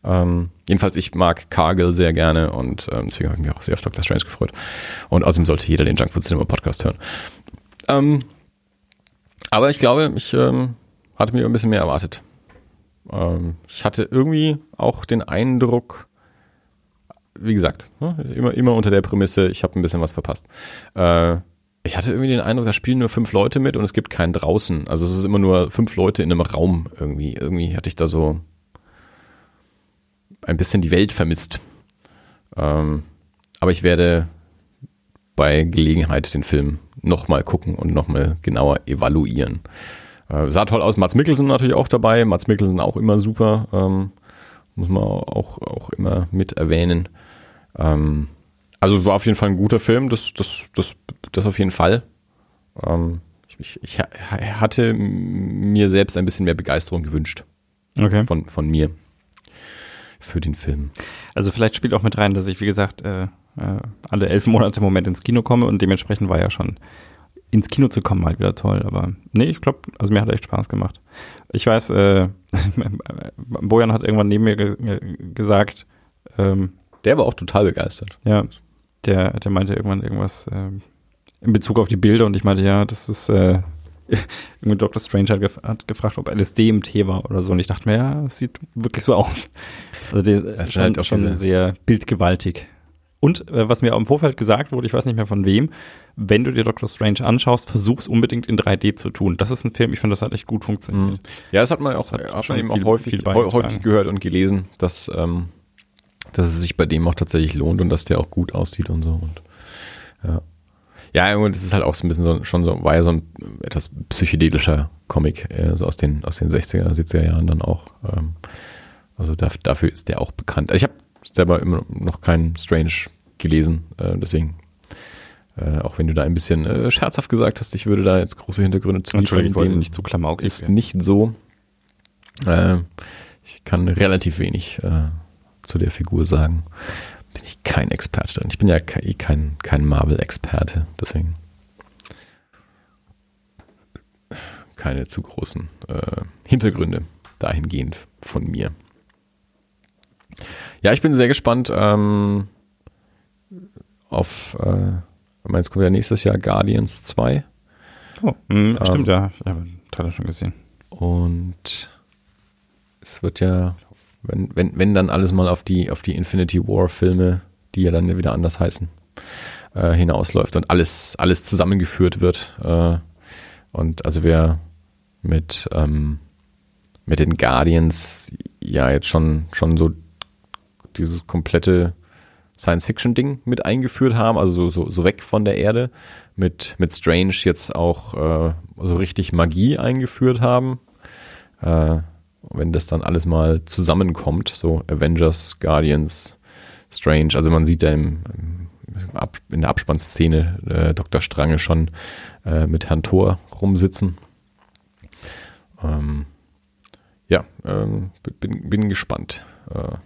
Ähm, jedenfalls, ich mag Cargill sehr gerne und ähm, deswegen habe ich mich auch sehr auf Doctor Strange gefreut. Und außerdem sollte jeder den Junkfood Cinema Podcast hören. Ähm, aber ich glaube, ich ähm, hatte mir ein bisschen mehr erwartet. Ähm, ich hatte irgendwie auch den Eindruck, wie gesagt, ne, immer, immer unter der Prämisse, ich habe ein bisschen was verpasst. Äh, ich hatte irgendwie den Eindruck, da spielen nur fünf Leute mit und es gibt keinen draußen. Also es ist immer nur fünf Leute in einem Raum irgendwie. Irgendwie hatte ich da so ein bisschen die Welt vermisst. Ähm, aber ich werde bei Gelegenheit den Film nochmal gucken und nochmal genauer evaluieren. Äh, sah toll aus. Mats Mikkelsen natürlich auch dabei. Mats Mikkelsen auch immer super. Ähm, muss man auch, auch immer mit erwähnen. Ähm, also war auf jeden Fall ein guter Film. Das, das, das, das auf jeden Fall. Ähm, ich, ich, hatte mir selbst ein bisschen mehr Begeisterung gewünscht. Okay. Von, von mir. Für den Film. Also vielleicht spielt auch mit rein, dass ich, wie gesagt, äh, äh alle elf Monate im Moment ins Kino komme und dementsprechend war ja schon ins Kino zu kommen halt wieder toll. Aber nee, ich glaube, also mir hat echt Spaß gemacht. Ich weiß, äh, Bojan hat irgendwann neben mir ge gesagt, ähm, der war auch total begeistert. Ja, der, der meinte irgendwann irgendwas äh, in Bezug auf die Bilder und ich meinte, ja, das ist äh, irgendwie Dr. Strange hat, gef hat, gefragt, ob LSD im Tee war oder so und ich dachte mir, ja, das sieht wirklich so aus. Also der ist halt auch schon sehr bildgewaltig. Und äh, was mir auch im Vorfeld gesagt wurde, ich weiß nicht mehr von wem, wenn du dir Doctor Strange anschaust, versuch's unbedingt in 3D zu tun. Das ist ein Film, ich finde, das hat echt gut funktioniert. Ja, das hat man auch, hat, hat man eben viel, auch häufig, häufig gehört und gelesen, dass, ähm, dass es sich bei dem auch tatsächlich lohnt und dass der auch gut aussieht und so. Und, ja. Ja, und es ist halt auch so ein bisschen so, schon so, war ja so ein etwas psychedelischer Comic, äh, so aus den, aus den 60er, 70er Jahren dann auch. Ähm, also da, dafür ist der auch bekannt. Also ich habe selber immer noch keinen Strange gelesen, äh, deswegen Äh, auch wenn du da ein bisschen äh, scherzhaft gesagt hast, ich würde da jetzt große Hintergründe zu liefern. Ich wollte nicht zu klamaukig Ist werden. nicht so. Äh, ich kann relativ wenig äh, zu der Figur sagen. Bin ich kein Experte drin. Ich bin ja eh kein, kein Marvel-Experte, deswegen keine zu großen äh, Hintergründe dahingehend von mir. Ja, ich bin sehr gespannt ähm, auf, äh, meinst kommt ja nächstes Jahr Guardians 2. Oh, mh, ähm, stimmt, ja. Ich habe den Trailer schon gesehen. Und es wird ja, wenn, wenn, wenn dann alles mal auf die, auf die Infinity War Filme, die ja dann wieder anders heißen, äh, hinausläuft und alles, alles zusammengeführt wird. Äh, und also wer mit, ähm, mit den Guardians ja jetzt schon, schon so dieses komplette Science-Fiction-Ding mit eingeführt haben, also so, so, so weg von der Erde, mit, mit Strange jetzt auch äh, so richtig Magie eingeführt haben. Äh, wenn das dann alles mal zusammenkommt, so Avengers, Guardians, Strange, also man sieht da im, im Ab, in der Abspannszene äh, Dr. Strange schon äh, mit Herrn Thor rumsitzen. Ähm, ja, ähm, bin, bin gespannt. Äh,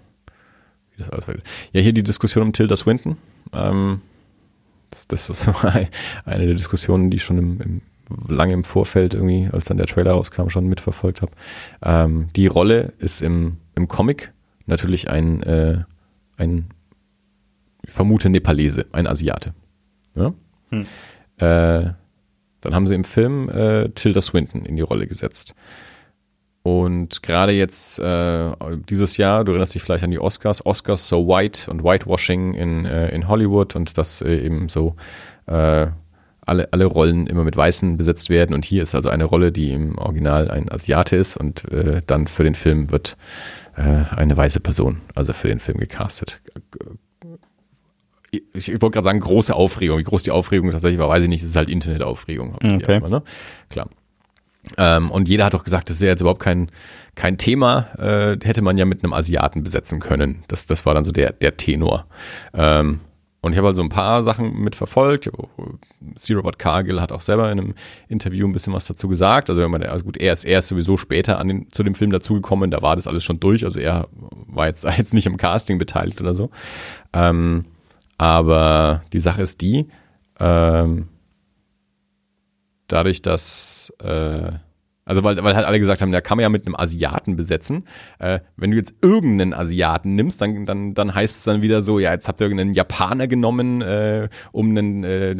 wie das alles weitergeht. Ja, hier die Diskussion um Tilda Swinton. Ähm, das, das ist eine der Diskussionen, die ich schon im, im, lange im Vorfeld irgendwie, als dann der Trailer rauskam, schon mitverfolgt habe. Ähm, die Rolle ist im, im Comic natürlich ein, äh, ein ich vermute Nepalese, ein Asiate. Ja? Hm. Äh, dann haben sie im Film äh, Tilda Swinton in die Rolle gesetzt. Und gerade jetzt äh, dieses Jahr, du erinnerst dich vielleicht an die Oscars, Oscars so white und Whitewashing in, äh, in Hollywood und dass äh, eben so äh, alle, alle Rollen immer mit Weißen besetzt werden. Und hier ist also eine Rolle, die im Original ein Asiate ist und äh, dann für den Film wird äh, eine weiße Person, also für den Film gecastet. Ich, ich wollte gerade sagen, große Aufregung. Wie groß die Aufregung tatsächlich war, weiß ich nicht. Es ist halt Internetaufregung. Okay. Immer, ne? Klar. Ähm, und jeder hat doch gesagt, das ist ja jetzt überhaupt kein, kein Thema, äh, hätte man ja mit einem Asiaten besetzen können. Das, das war dann so der, der Tenor. Ähm, und ich habe also ein paar Sachen mitverfolgt. C. Robert Cargill hat auch selber in einem Interview ein bisschen was dazu gesagt. Also, wenn man, also gut, er ist, er ist sowieso später an den, zu dem Film dazugekommen, da war das alles schon durch. Also er war jetzt, jetzt nicht im Casting beteiligt oder so. Ähm, aber die Sache ist die, ähm, dadurch, dass äh, also weil, weil halt alle gesagt haben, da kann man ja mit einem Asiaten besetzen. Äh, wenn du jetzt irgendeinen Asiaten nimmst, dann, dann, dann heißt es dann wieder so, ja, jetzt habt ihr irgendeinen Japaner genommen, äh, um einen, äh,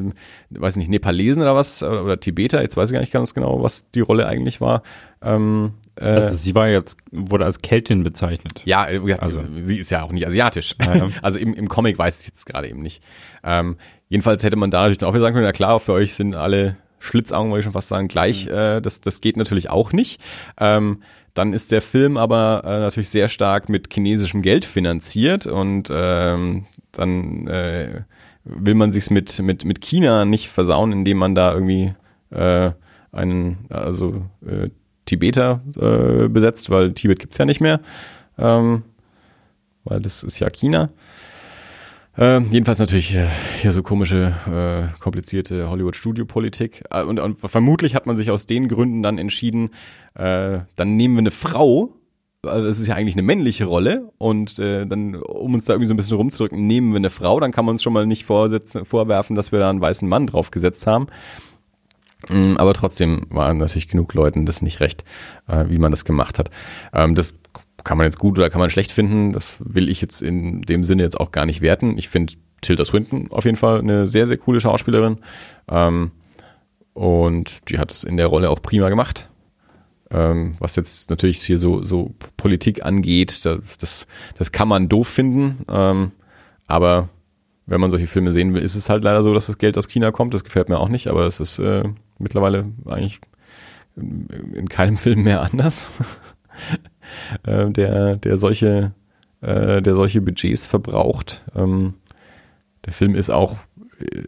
weiß nicht, Nepalesen oder was, oder, oder Tibeter, jetzt weiß ich gar nicht ganz genau, was die Rolle eigentlich war. Ähm, äh, also sie war jetzt, wurde als Keltin bezeichnet. Ja, äh, also sie ist ja auch nicht asiatisch. Ja. Also im, im Comic weiß ich jetzt gerade eben nicht. Ähm, jedenfalls hätte man da natürlich auch wieder sagen können, ja klar, für euch sind alle Schlitzaugen, wollte ich schon fast sagen, gleich. Mhm. Äh, das, das geht natürlich auch nicht. Ähm, dann ist der Film aber äh, natürlich sehr stark mit chinesischem Geld finanziert und ähm, dann äh, will man sich's mit, mit, mit China nicht versauen, indem man da irgendwie äh, einen, also äh, Tibeter äh, besetzt, weil Tibet gibt's ja nicht mehr. Ähm, weil das ist ja China. Äh, jedenfalls natürlich äh, hier so komische, äh, komplizierte Hollywood-Studio-Politik. Äh, und, und, vermutlich hat man sich aus den Gründen dann entschieden, äh, dann nehmen wir eine Frau, also es ist ja eigentlich eine männliche Rolle und äh, dann, um uns da irgendwie so ein bisschen rumzudrücken, nehmen wir eine Frau, dann kann man uns schon mal nicht vorwerfen, dass wir da einen weißen Mann draufgesetzt haben. Mm, aber trotzdem waren natürlich genug Leuten das nicht recht, äh, wie man das gemacht hat. Ähm, das kann man jetzt gut oder kann man schlecht finden. Das will ich jetzt in dem Sinne jetzt auch gar nicht werten. Ich finde Tilda Swinton auf jeden Fall eine sehr, sehr coole Schauspielerin. Ähm, und die hat es in der Rolle auch prima gemacht. Ähm, was jetzt natürlich hier so, so Politik angeht, das, das, kann man doof finden. Ähm, aber wenn man solche Filme sehen will, ist es halt leider so, dass das Geld aus China kommt. Das gefällt mir auch nicht, aber es ist äh, mittlerweile eigentlich in keinem Film mehr anders. äh, der, der solche, äh, der solche Budgets verbraucht. Ähm, der Film ist auch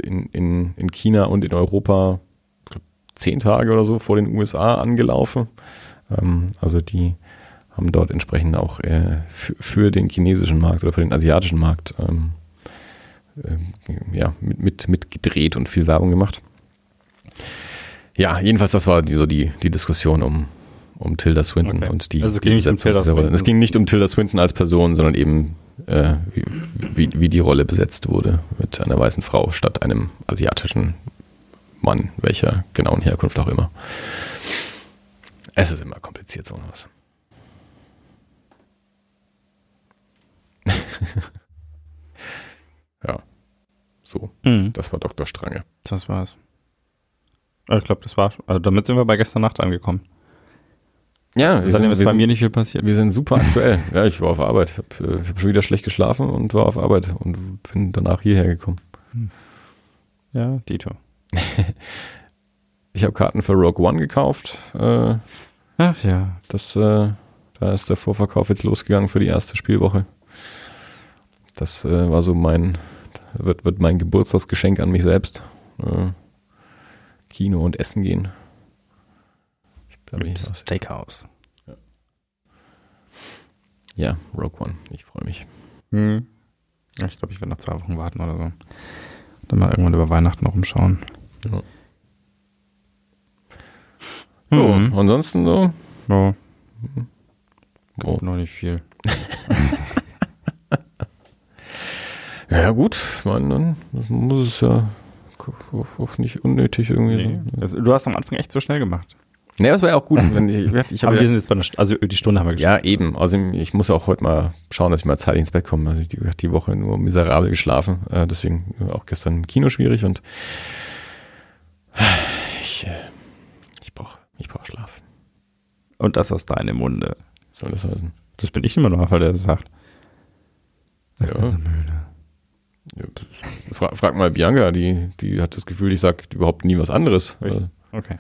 in, in, in China und in Europa glaub, zehn Tage oder so vor den USA angelaufen. Ähm, also die haben dort entsprechend auch äh, für, den chinesischen Markt oder für den asiatischen Markt ähm, äh, ja, mit, mit, mit gedreht und viel Werbung gemacht. Ja, jedenfalls, das war die, so die, die Diskussion um, um Tilda Swinton Okay. und die. Also es ging nicht um Tilda. Swinton. Es ging nicht um Tilda Swinton als Person, sondern eben, äh, wie, wie, wie die Rolle besetzt wurde mit einer weißen Frau statt einem asiatischen Mann, welcher genauen Herkunft auch immer. Es ist immer kompliziert, so was. ja, so, Mhm. das war Dr. Strange. Das war's. Äh, Ich glaube, das war Also damit sind wir bei gestern Nacht angekommen. Ja, wir sind, ist wir, bei sind, mir nicht viel passiert. wir sind super aktuell. ja, ich war auf Arbeit. Ich habe äh, hab schon wieder schlecht geschlafen und war auf Arbeit und bin danach hierher gekommen. Ja, Dito. Ich habe Karten für Rogue One gekauft. Äh, Ach ja. das, äh, da ist der Vorverkauf jetzt losgegangen für die erste Spielwoche. Das äh, war so mein, wird, wird mein Geburtstagsgeschenk an mich selbst. Äh, Kino und Essen gehen. Bin ich. Steakhouse. ja, Rogue One. Ich freue mich. Hm. Ja, Ich glaube, ich werde noch zwei Wochen warten oder so. Dann mal irgendwann über Weihnachten noch umschauen. Ja. So, Mhm. ansonsten so. Ja, Oh. noch nicht viel. Ja, gut. Ich meine, dann das muss es ja nicht unnötig irgendwie Nee. so. Du hast am Anfang echt so schnell gemacht. Nee, das wäre ja auch gut. Ich, ich, ich Aber habe wir ja, sind jetzt bei einer St also die Stunde haben wir geschafft. ja, eben. Also ich muss auch heute mal schauen, dass ich mal zeitig ins Bett komme. Also ich die, die Woche nur miserabel geschlafen. Äh, deswegen auch gestern im Kino schwierig und ich, äh, ich brauche ich brauch Schlaf. Und das aus deinem Munde. Was soll das heißen? Das bin ich immer noch, weil der das sagt. Ja. Ja, Fra frag mal Bianca, die, die hat das Gefühl, ich sag überhaupt nie was anderes. Äh, Okay.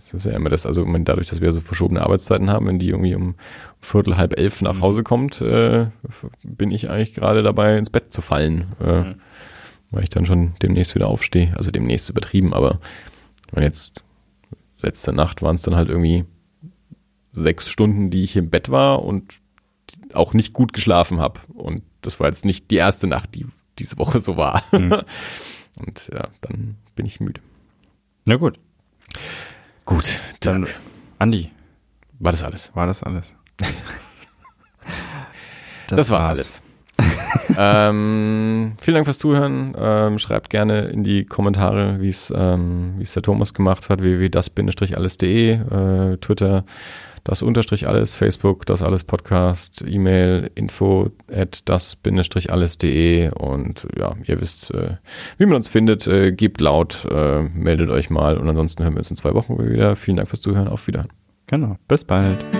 Das ist ja immer das, also meine, dadurch, dass wir so verschobene Arbeitszeiten haben, wenn die irgendwie um Viertel, halb elf nach Hause kommt, äh, bin ich eigentlich gerade dabei, ins Bett zu fallen, äh, Mhm. weil ich dann schon demnächst wieder aufstehe. Also demnächst übertrieben, aber meine, jetzt letzte Nacht waren es dann halt irgendwie sechs Stunden, die ich im Bett war und auch nicht gut geschlafen habe. Und das war jetzt nicht die erste Nacht, die diese Woche so war. Mhm. Und ja, dann bin ich müde. Na gut. Gut, Dann, Andi, war das alles. war das alles? Das, war war's. alles. ähm, vielen Dank fürs Zuhören. Ähm, schreibt gerne in die Kommentare, wie es ähm, es der Thomas gemacht hat, www.das-alles.de, äh, Twitter, das unterstrich alles, Facebook, das alles Podcast, E-Mail, info at das-alles.de und ja, ihr wisst, äh, wie man uns findet, äh, gebt laut, äh, meldet euch mal und ansonsten hören wir uns in zwei Wochen wieder. Vielen Dank fürs Zuhören, auf Wiedersehen. Genau. Bis bald.